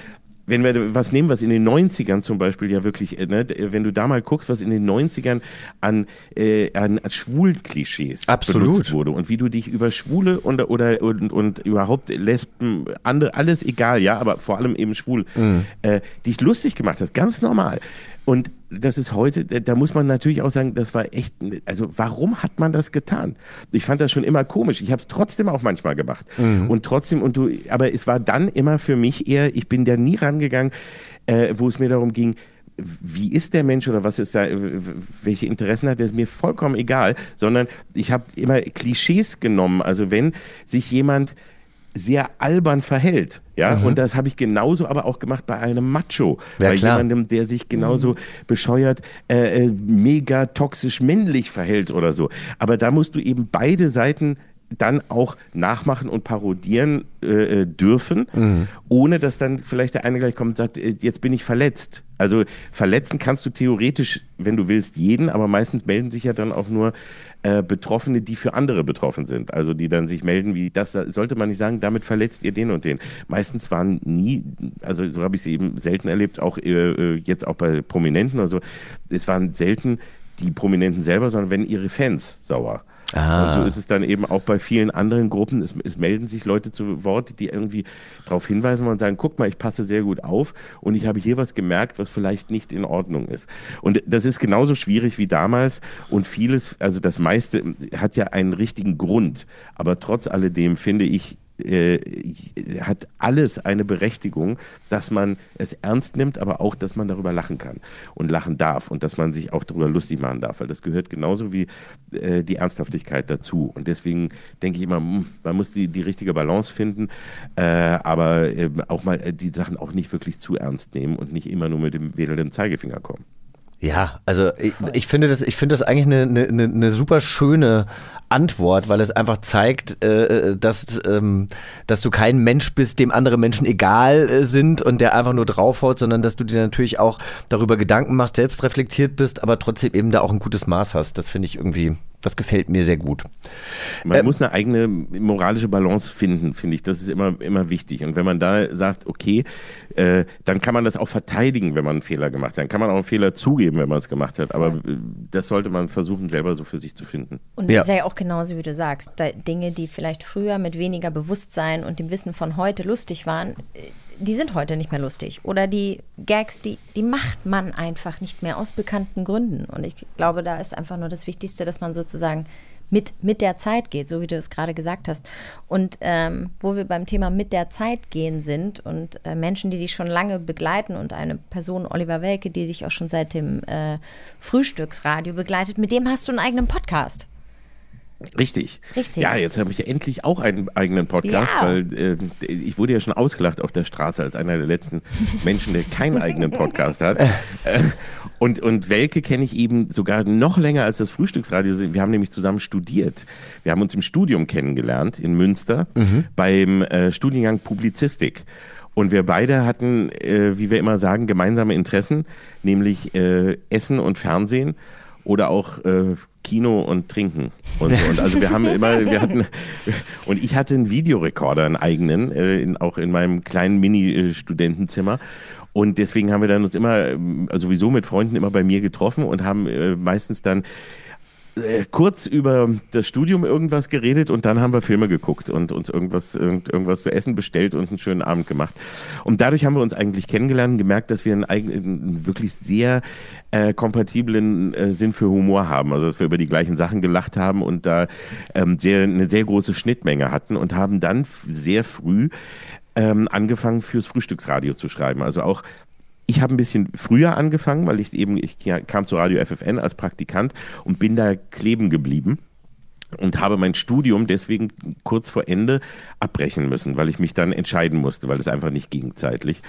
wenn wir was nehmen, was in den 90ern zum Beispiel ja wirklich, äh, ne, wenn du da mal guckst, was in den 90ern an, äh, an Schwulen-Klischees Absolut. benutzt wurde und wie du dich über Schwule und, oder, und, und überhaupt Lesben, andere, alles egal, ja, aber vor allem eben schwul, äh, dich lustig gemacht hast, ganz normal. Und das ist heute, da muss man natürlich auch sagen, das war echt, also warum hat man das getan? Ich fand das schon immer komisch. Ich habe es trotzdem auch manchmal gemacht. Und trotzdem, und du, aber es war dann immer für mich eher, ich bin da nie rangegangen, äh, wo es mir darum ging, wie ist der Mensch oder was ist da, welche Interessen hat, der ist mir vollkommen egal, sondern ich habe immer Klischees genommen. Also wenn sich jemand sehr albern verhält, ja, und das habe ich genauso aber auch gemacht bei einem Macho, Ja, bei klar. jemandem, der sich genauso bescheuert, äh, äh, mega toxisch männlich verhält oder so. Aber da musst du eben beide Seiten dann auch nachmachen und parodieren äh, äh, dürfen, ohne dass dann vielleicht der eine gleich kommt und sagt, äh, jetzt bin ich verletzt. Also verletzen kannst du theoretisch, wenn du willst, jeden, aber meistens melden sich ja dann auch nur äh, Betroffene, die für andere betroffen sind. Also die dann sich melden, wie das sollte man nicht sagen, damit verletzt ihr den und den. Meistens waren nie, also so habe ich es eben selten erlebt, auch äh, äh, jetzt auch bei Prominenten oder so, es waren selten die Prominenten selber, sondern wenn ihre Fans sauer. Ah. Und so ist es dann eben auch bei vielen anderen Gruppen. Es, es melden sich Leute zu Wort, die irgendwie darauf hinweisen und sagen, guck mal, ich passe sehr gut auf und ich habe hier was gemerkt, was vielleicht nicht in Ordnung ist. Und das ist genauso schwierig wie damals und vieles, also das meiste hat ja einen richtigen Grund. Aber trotz alledem finde ich, äh, hat alles eine Berechtigung, dass man es ernst nimmt, aber auch, dass man darüber lachen kann und lachen darf und dass man sich auch darüber lustig machen darf, weil das gehört genauso wie äh, die Ernsthaftigkeit dazu. Und deswegen denke ich immer, hm, man muss die, die richtige Balance finden, äh, aber äh, auch mal äh, die Sachen auch nicht wirklich zu ernst nehmen und nicht immer nur mit dem wedelnden Zeigefinger kommen. Ja, also ich, ich finde das, ich finde das eigentlich eine, eine, eine super schöne Antwort, weil es einfach zeigt, äh, dass, ähm, dass du kein Mensch bist, dem andere Menschen egal äh, sind und der einfach nur draufhaut, sondern dass du dir natürlich auch darüber Gedanken machst, selbst reflektiert bist, aber trotzdem eben da auch ein gutes Maß hast. Das finde ich irgendwie, das gefällt mir sehr gut. Man muss eine eigene moralische Balance finden, finde ich. Das ist immer, immer wichtig. Und wenn man da sagt, okay, äh, dann kann man das auch verteidigen, wenn man einen Fehler gemacht hat. Dann kann man auch einen Fehler zugeben, wenn man es gemacht hat. Aber äh, das sollte man versuchen, selber so für sich zu finden. Und Ja. es ist ja auch genauso, wie du sagst, da, Dinge, die vielleicht früher mit weniger Bewusstsein und dem Wissen von heute lustig waren, äh, die sind heute nicht mehr lustig. Oder die Gags, die, die macht man einfach nicht mehr aus bekannten Gründen. Und ich glaube, da ist einfach nur das Wichtigste, dass man sozusagen mit, mit der Zeit geht, so wie du es gerade gesagt hast. Und ähm, wo wir beim Thema mit der Zeit gehen sind und äh, Menschen, die dich schon lange begleiten und eine Person, Oliver Welke, die dich auch schon seit dem äh, Frühstücksradio begleitet, mit dem hast du einen eigenen Podcast. Richtig. Richtig. Ja, jetzt habe ich endlich auch einen eigenen Podcast, Ja. weil äh, ich wurde ja schon ausgelacht auf der Straße als einer der letzten Menschen, der keinen eigenen Podcast hat. Äh, und, und Welke kenne ich eben sogar noch länger als das Frühstücksradio. Wir haben nämlich zusammen studiert. Wir haben uns im Studium kennengelernt in Münster beim äh, Studiengang Publizistik. Und wir beide hatten, äh, wie wir immer sagen, gemeinsame Interessen, nämlich äh, Essen und Fernsehen oder auch äh, Kino und Trinken. Und, so. und also wir haben immer, wir hatten, und ich hatte einen Videorekorder, einen eigenen, äh, in, auch in meinem kleinen Mini-Studentenzimmer. Und deswegen haben wir dann uns immer, ähm, also sowieso mit Freunden immer bei mir getroffen und haben äh, meistens dann äh, kurz über das Studium irgendwas geredet und dann haben wir Filme geguckt und uns irgendwas, irgend, irgendwas zu essen bestellt und einen schönen Abend gemacht. Und dadurch haben wir uns eigentlich kennengelernt und gemerkt, dass wir einen, einen wirklich sehr äh, kompatiblen äh, Sinn für Humor haben. Also dass wir über die gleichen Sachen gelacht haben und da ähm, sehr, eine sehr große Schnittmenge hatten und haben dann sehr früh ähm, angefangen fürs Frühstücksradio zu schreiben. Also auch ich habe ein bisschen früher angefangen, weil ich eben, ich kam zu Radio FFN als Praktikant und bin da kleben geblieben und habe mein Studium deswegen kurz vor Ende abbrechen müssen, weil ich mich dann entscheiden musste, weil es einfach nicht ging zeitlich.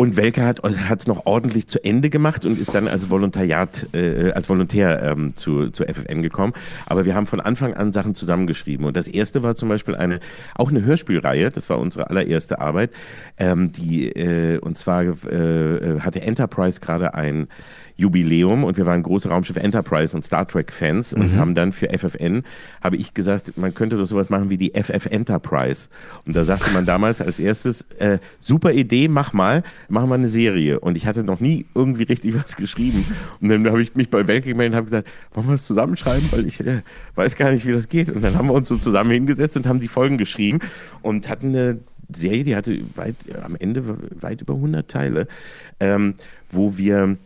Und Welke hat es noch ordentlich zu Ende gemacht und ist dann als Volontariat, äh, als Volontär ähm, zu, zu FFN gekommen. Aber wir haben von Anfang an Sachen zusammengeschrieben. Und das erste war zum Beispiel eine, auch eine Hörspielreihe, das war unsere allererste Arbeit. Ähm, die, äh, und zwar äh, hatte Enterprise gerade ein Jubiläum und wir waren große Raumschiff Enterprise und Star Trek Fans und Mhm. haben dann für FFN, habe ich gesagt, man könnte doch sowas machen wie die FF Enterprise. Und da sagte man damals als erstes, äh, super Idee, mach mal, machen wir eine Serie. Und ich hatte noch nie irgendwie richtig was geschrieben. Und dann habe ich mich bei Welke gemeldet und habe gesagt, wollen wir das zusammenschreiben, weil ich äh, weiß gar nicht, wie das geht. Und dann haben wir uns so zusammen hingesetzt und haben die Folgen geschrieben und hatten eine Serie, die hatte weit, am Ende weit über 100 Teile, ähm, wo wir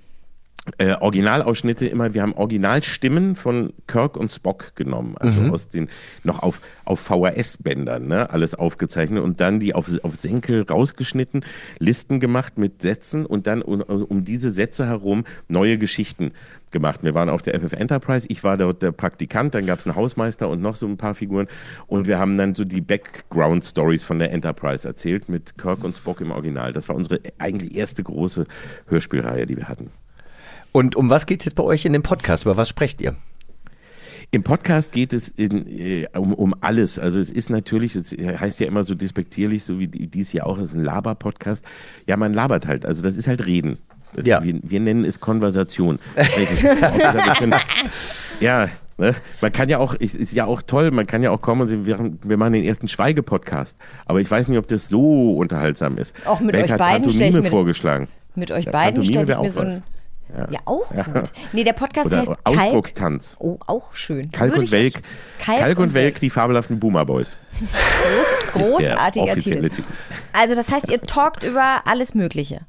äh, Originalausschnitte immer, wir haben Originalstimmen von Kirk und Spock genommen, also Mhm. aus den, noch auf, auf VHS-Bändern, ne, alles aufgezeichnet und dann die auf, auf Senkel rausgeschnitten, Listen gemacht mit Sätzen und dann um, um diese Sätze herum neue Geschichten gemacht. Wir waren auf der FF Enterprise, ich war dort der Praktikant, dann gab es einen Hausmeister und noch so ein paar Figuren und wir haben dann so die Background-Stories von der Enterprise erzählt mit Kirk und Spock im Original. Das war unsere eigentlich erste große Hörspielreihe, die wir hatten. Und um was geht es jetzt bei euch in dem Podcast? Über was sprecht ihr? Im Podcast geht es in, äh, um, um alles. Also es ist natürlich, es heißt ja immer so despektierlich, so wie die- dies hier auch, es ist ein Laber-Podcast. Ja, man labert halt. Also das ist halt Reden. Das, Ja. wir, wir nennen es Konversation. Können- ja, ne? man kann ja auch, es ist ja auch toll, man kann ja auch kommen und sagen, wir, wir machen den ersten Schweige-Podcast. Aber ich weiß nicht, ob das so unterhaltsam ist. Auch mit Welcher euch hat beiden Pantomime mir das- vorgeschlagen. Mit euch Ja, beiden stelle ich mir so ein. was. Ja, auch Ja. gut. Nee, der Podcast Oder heißt Kalk. Ausdruckstanz. Oh, auch schön. Kalk Würde und Welk. euch- Kalk, und Welk, die fabelhaften Boomer Boys. Groß, großartiger Titel. Titel. Also, das heißt, ihr talkt über alles Mögliche.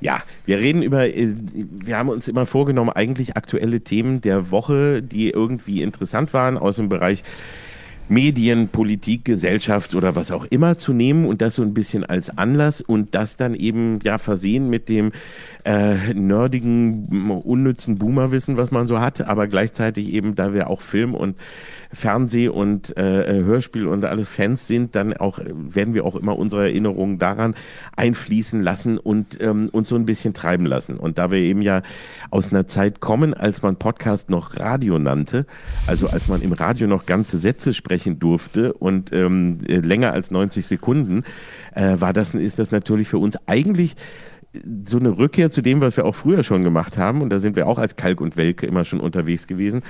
Ja, wir reden über, äh, wir haben uns immer vorgenommen, eigentlich aktuelle Themen der Woche, die irgendwie interessant waren aus dem Bereich Medien, Politik, Gesellschaft oder was auch immer zu nehmen und das so ein bisschen als Anlass und das dann eben ja versehen mit dem äh, nerdigen, unnützen Boomerwissen, was man so hat, aber gleichzeitig eben, da wir auch Film und Fernseh und äh, Hörspiel und alle Fans sind, dann auch werden wir auch immer unsere Erinnerungen daran einfließen lassen und ähm, uns so ein bisschen treiben lassen. Und da wir eben ja aus einer Zeit kommen, als man Podcast noch Radio nannte, also als man im Radio noch ganze Sätze sprechen durfte und ähm, äh, länger als 90 Sekunden, äh, war das, ist das natürlich für uns eigentlich so eine Rückkehr zu dem, was wir auch früher schon gemacht haben. Und da sind wir auch als Kalk und Welke immer schon unterwegs gewesen.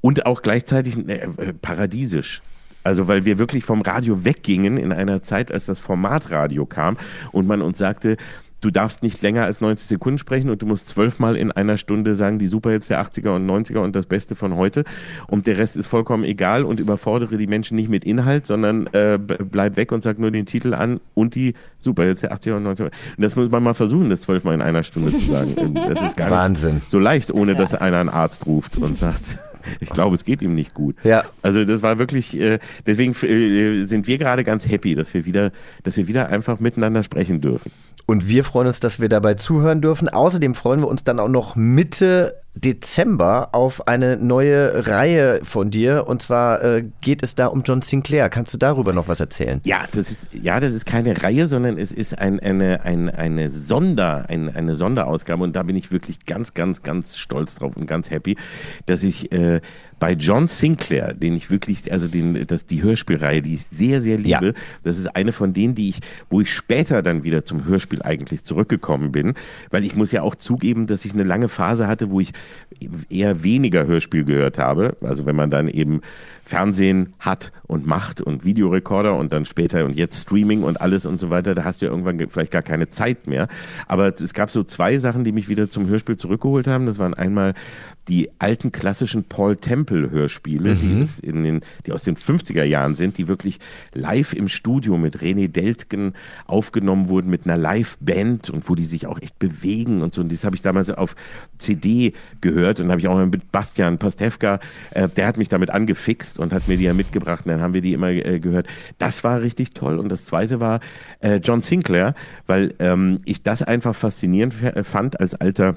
Und auch gleichzeitig äh, äh, paradiesisch. Also weil wir wirklich vom Radio weggingen in einer Zeit, als das Formatradio kam und man uns sagte, du darfst nicht länger als 90 Sekunden sprechen und du musst zwölfmal in einer Stunde sagen, die Superhits der 80er und 90er und das Beste von heute. Und der Rest ist vollkommen egal und überfordere die Menschen nicht mit Inhalt, sondern äh, bleib weg und sag nur den Titel an und die Superhits der 80er und 90er. Und das muss man mal versuchen, das zwölfmal in einer Stunde zu sagen. Das ist gar Wahnsinn. nicht so leicht, ohne dass einer einen Arzt ruft und sagt. Ich glaube, es geht ihm nicht gut. Ja. Also das war wirklich, äh, deswegen äh, sind wir gerade ganz happy, dass wir wieder, dass wir wieder einfach miteinander sprechen dürfen. Und wir freuen uns, dass wir dabei zuhören dürfen. Außerdem freuen wir uns dann auch noch Mitte Dezember auf eine neue Reihe von dir. Und zwar äh, geht es da um John Sinclair. Kannst du darüber noch was erzählen? Ja, das ist, ja, das ist keine Reihe, sondern es ist ein, eine, ein, eine, Sonder, ein, eine Sonderausgabe. Und da bin ich wirklich ganz, ganz, ganz stolz drauf und ganz happy, dass ich äh, bei John Sinclair, den ich wirklich, also den, das, die Hörspielreihe, die ich sehr, sehr liebe, ja. das ist eine von denen, die ich, wo ich später dann wieder zum Hörspiel eigentlich zurückgekommen bin, weil ich muss ja auch zugeben, dass ich eine lange Phase hatte, wo ich eher weniger Hörspiel gehört habe. Also wenn man dann eben Fernsehen hat und macht und Videorekorder und dann später und jetzt Streaming und alles und so weiter, da hast du ja irgendwann vielleicht gar keine Zeit mehr. Aber es gab so zwei Sachen, die mich wieder zum Hörspiel zurückgeholt haben. Das waren einmal die alten klassischen Paul Temple Hörspiele, mhm. die, in den, die aus den 50er Jahren sind, die wirklich live im Studio mit René Deltgen aufgenommen wurden, mit einer Live-Band und wo die sich auch echt bewegen und so. Und das habe ich damals auf CD gehört und habe ich auch mit Bastian Pastewka, äh, der hat mich damit angefixt und hat mir die ja mitgebracht und dann haben wir die immer äh, gehört. Das war richtig toll. Und das zweite war äh, John Sinclair, weil ähm, ich das einfach faszinierend fand als alter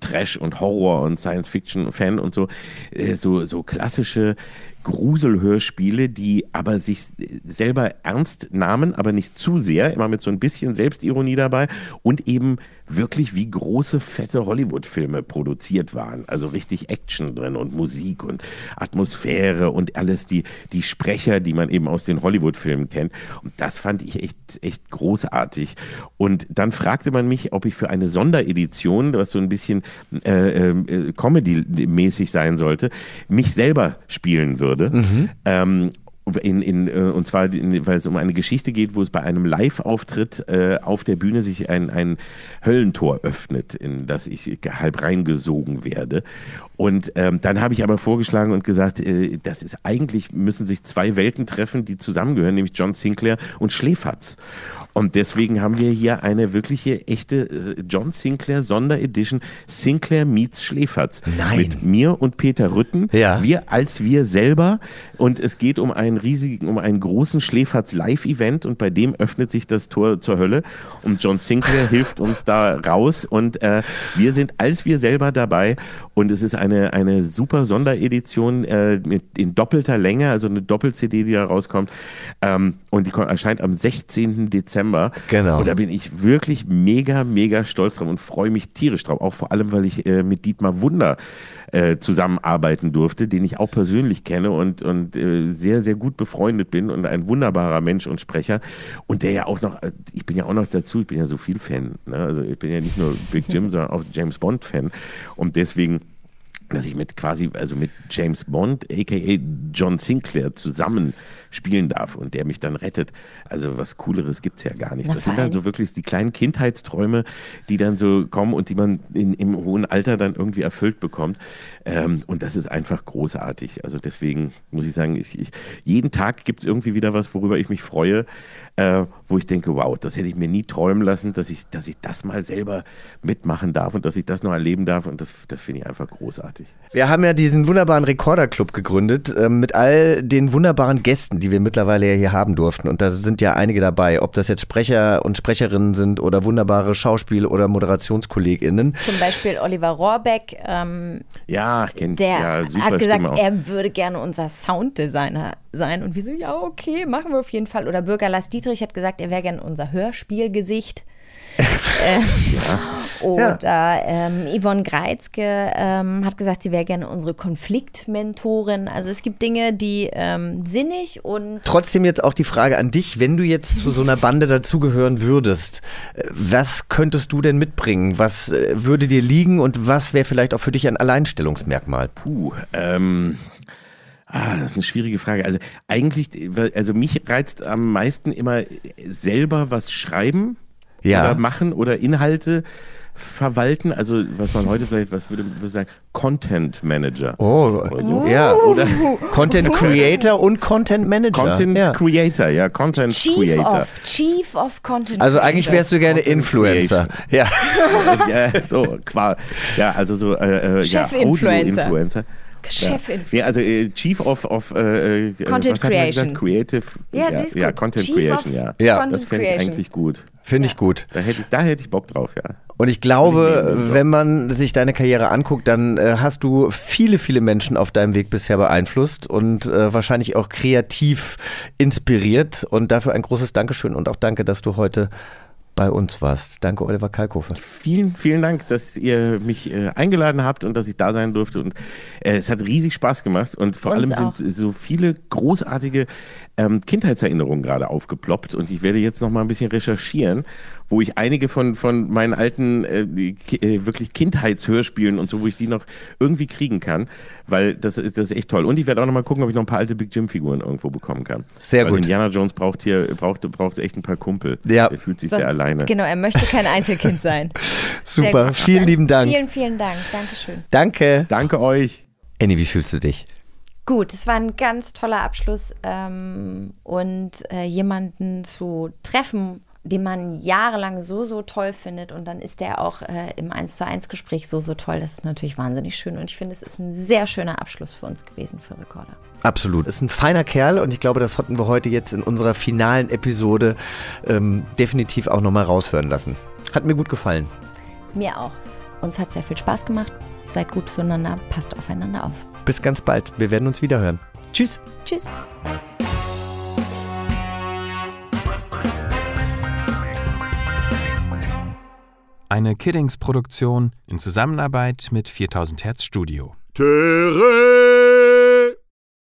Trash und Horror und Science Fiction Fan und so äh, so so klassische Gruselhörspiele, die aber sich selber ernst nahmen, aber nicht zu sehr, immer mit so ein bisschen Selbstironie dabei und eben wirklich wie große, fette Hollywood-Filme produziert waren. Also richtig Action drin und Musik und Atmosphäre und alles, die, die Sprecher, die man eben aus den Hollywood-Filmen kennt. Und das fand ich echt, echt großartig. Und dann fragte man mich, ob ich für eine Sonderedition, was so ein bisschen äh, äh, Comedy-mäßig sein sollte, mich selber spielen würde würde. Mhm. Ähm, in, in, äh, und zwar, weil es um eine Geschichte geht, wo es bei einem Live-Auftritt äh, auf der Bühne sich ein, ein Höllentor öffnet, in das ich halb reingesogen werde. Und ähm, dann habe ich aber vorgeschlagen und gesagt, äh, das ist eigentlich, müssen sich zwei Welten treffen, die zusammengehören, nämlich John Sinclair und Schläferz. Und deswegen haben wir hier eine wirkliche, echte äh, John Sinclair Sonderedition Sinclair meets Schläferz. Nein. Mit mir und Peter Rütten. Ja. Wir als wir selber. Und es geht um einen riesigen, um einen großen Schläferz Live-Event und bei dem öffnet sich das Tor zur Hölle. Und John Sinclair hilft uns da raus. Und äh, wir sind als wir selber dabei. Und es ist eine, eine super Sonderedition äh, mit in doppelter Länge, also eine Doppel-CD, die da rauskommt. Ähm, und die erscheint am 16. Dezember Dezember. Genau. Und da bin ich wirklich mega, mega stolz drauf und freue mich tierisch drauf. Auch vor allem, weil ich äh, mit Dietmar Wunder äh, zusammenarbeiten durfte, den ich auch persönlich kenne und, und äh, sehr, sehr gut befreundet bin und ein wunderbarer Mensch und Sprecher. Und der ja auch noch, äh, ich bin ja auch noch dazu, ich bin ja so viel Fan. Ne? Also ich bin ja nicht nur Big Jim, sondern auch James Bond-Fan. Und deswegen dass ich mit quasi, also mit James Bond, aka John Sinclair, zusammen spielen darf und der mich dann rettet. Also was Cooleres gibt es ja gar nicht. Na, das sind dann so wirklich die kleinen Kindheitsträume, die dann so kommen und die man in, im hohen Alter dann irgendwie erfüllt bekommt. Ähm, und das ist einfach großartig. Also deswegen muss ich sagen, ich, ich, jeden Tag gibt es irgendwie wieder was, worüber ich mich freue, äh, wo ich denke, wow, das hätte ich mir nie träumen lassen, dass ich, dass ich das mal selber mitmachen darf und dass ich das noch erleben darf. Und das, das finde ich einfach großartig. Wir haben ja diesen wunderbaren Rekorderclub gegründet äh, mit all den wunderbaren Gästen, die wir mittlerweile ja hier haben durften. Und da sind ja einige dabei, ob das jetzt Sprecher und Sprecherinnen sind oder wunderbare Schauspiel- oder ModerationskollegInnen. Zum Beispiel Oliver Rohrbeck. Ähm, ja, kennt, der ja, super hat gesagt, Stimme auch. er würde gerne unser Sounddesigner sein. Und wir so, ja, okay, machen wir auf jeden Fall. Oder Bürger Lars Dietrich hat gesagt, er wäre gerne unser Hörspielgesicht. ähm, Oder ähm, Yvonne Greizke ähm, hat gesagt, sie wäre gerne unsere Konfliktmentorin. Also es gibt Dinge, die ähm, sinnig und Trotzdem jetzt auch die Frage an dich, wenn du jetzt zu so einer Bande dazugehören würdest, äh, was könntest du denn mitbringen? Was äh, würde dir liegen und was wäre vielleicht auch für dich ein Alleinstellungsmerkmal? Puh, ähm. Ah, das ist eine schwierige Frage. Also eigentlich, also mich reizt am meisten immer selber was schreiben Ja. oder machen oder Inhalte verwalten. Also was man heute vielleicht, was würde man sagen, Content Manager. Oh, Oder so. ja. Oder Content Creator und Content Manager. Content ja. Creator, ja, Content Chief Creator. of, Chief of Content. Also eigentlich wärst du gerne Content Influencer. Ja. ja, so, qua, ja, also so, äh, äh, ja. Audio-Influencer. Chef-Influencer. Ja, also äh, Chief of, of äh, äh, Content was hat man Creation. gesagt? Creative. Ja, ja, das ist ja gut. Content Chief Creation, ja. Ja. Content Das fände ich eigentlich gut. Finde ich gut. Da hätte ich, da hätte ich Bock drauf, ja. Und ich glaube, wenn man sich deine Karriere anguckt, dann äh, hast du viele, viele Menschen auf deinem Weg bisher beeinflusst und äh, wahrscheinlich auch kreativ inspiriert. Und dafür ein großes Dankeschön und auch danke, dass du heute bei uns warst. Danke, Oliver Kalkofe. Vielen, vielen Dank, dass ihr mich äh, eingeladen habt und dass ich da sein durfte. Und äh, es hat riesig Spaß gemacht. Und vor Uns allem auch. sind so viele großartige ähm, Kindheitserinnerungen gerade aufgeploppt. Und ich werde jetzt noch mal ein bisschen recherchieren, wo ich einige von, von meinen alten äh, äh, wirklich Kindheitshörspielen und so, wo ich die noch irgendwie kriegen kann. Weil das ist, das ist echt toll. Und ich werde auch noch mal gucken, ob ich noch ein paar alte Big Jim-Figuren irgendwo bekommen kann. Sehr Weil gut. Indiana Jones braucht hier braucht, braucht echt ein paar Kumpel. Ja. Er fühlt sich Sonst- sehr alleine. Genau, er möchte kein Einzelkind sein. Super, vielen lieben Dank. Vielen, vielen Dank. Dankeschön. Danke. Danke euch. Annie, wie fühlst du dich? Gut, es war ein ganz toller Abschluss ähm, und äh, jemanden zu treffen, den man jahrelang so, so toll findet und dann ist der auch äh, im 1 zu 1 Gespräch so, so toll. Das ist natürlich wahnsinnig schön und ich finde, es ist ein sehr schöner Abschluss für uns gewesen für Recorder. Absolut. Ist ein feiner Kerl und ich glaube, das hatten wir heute jetzt in unserer finalen Episode ähm, definitiv auch nochmal raushören lassen. Hat mir gut gefallen. Mir auch. Uns hat sehr viel Spaß gemacht. Seid gut zueinander, passt aufeinander auf. Bis ganz bald. Wir werden uns wieder hören. Tschüss. Tschüss. Eine Kiddings-Produktion in Zusammenarbeit mit 4000 Hertz Studio. Terrain.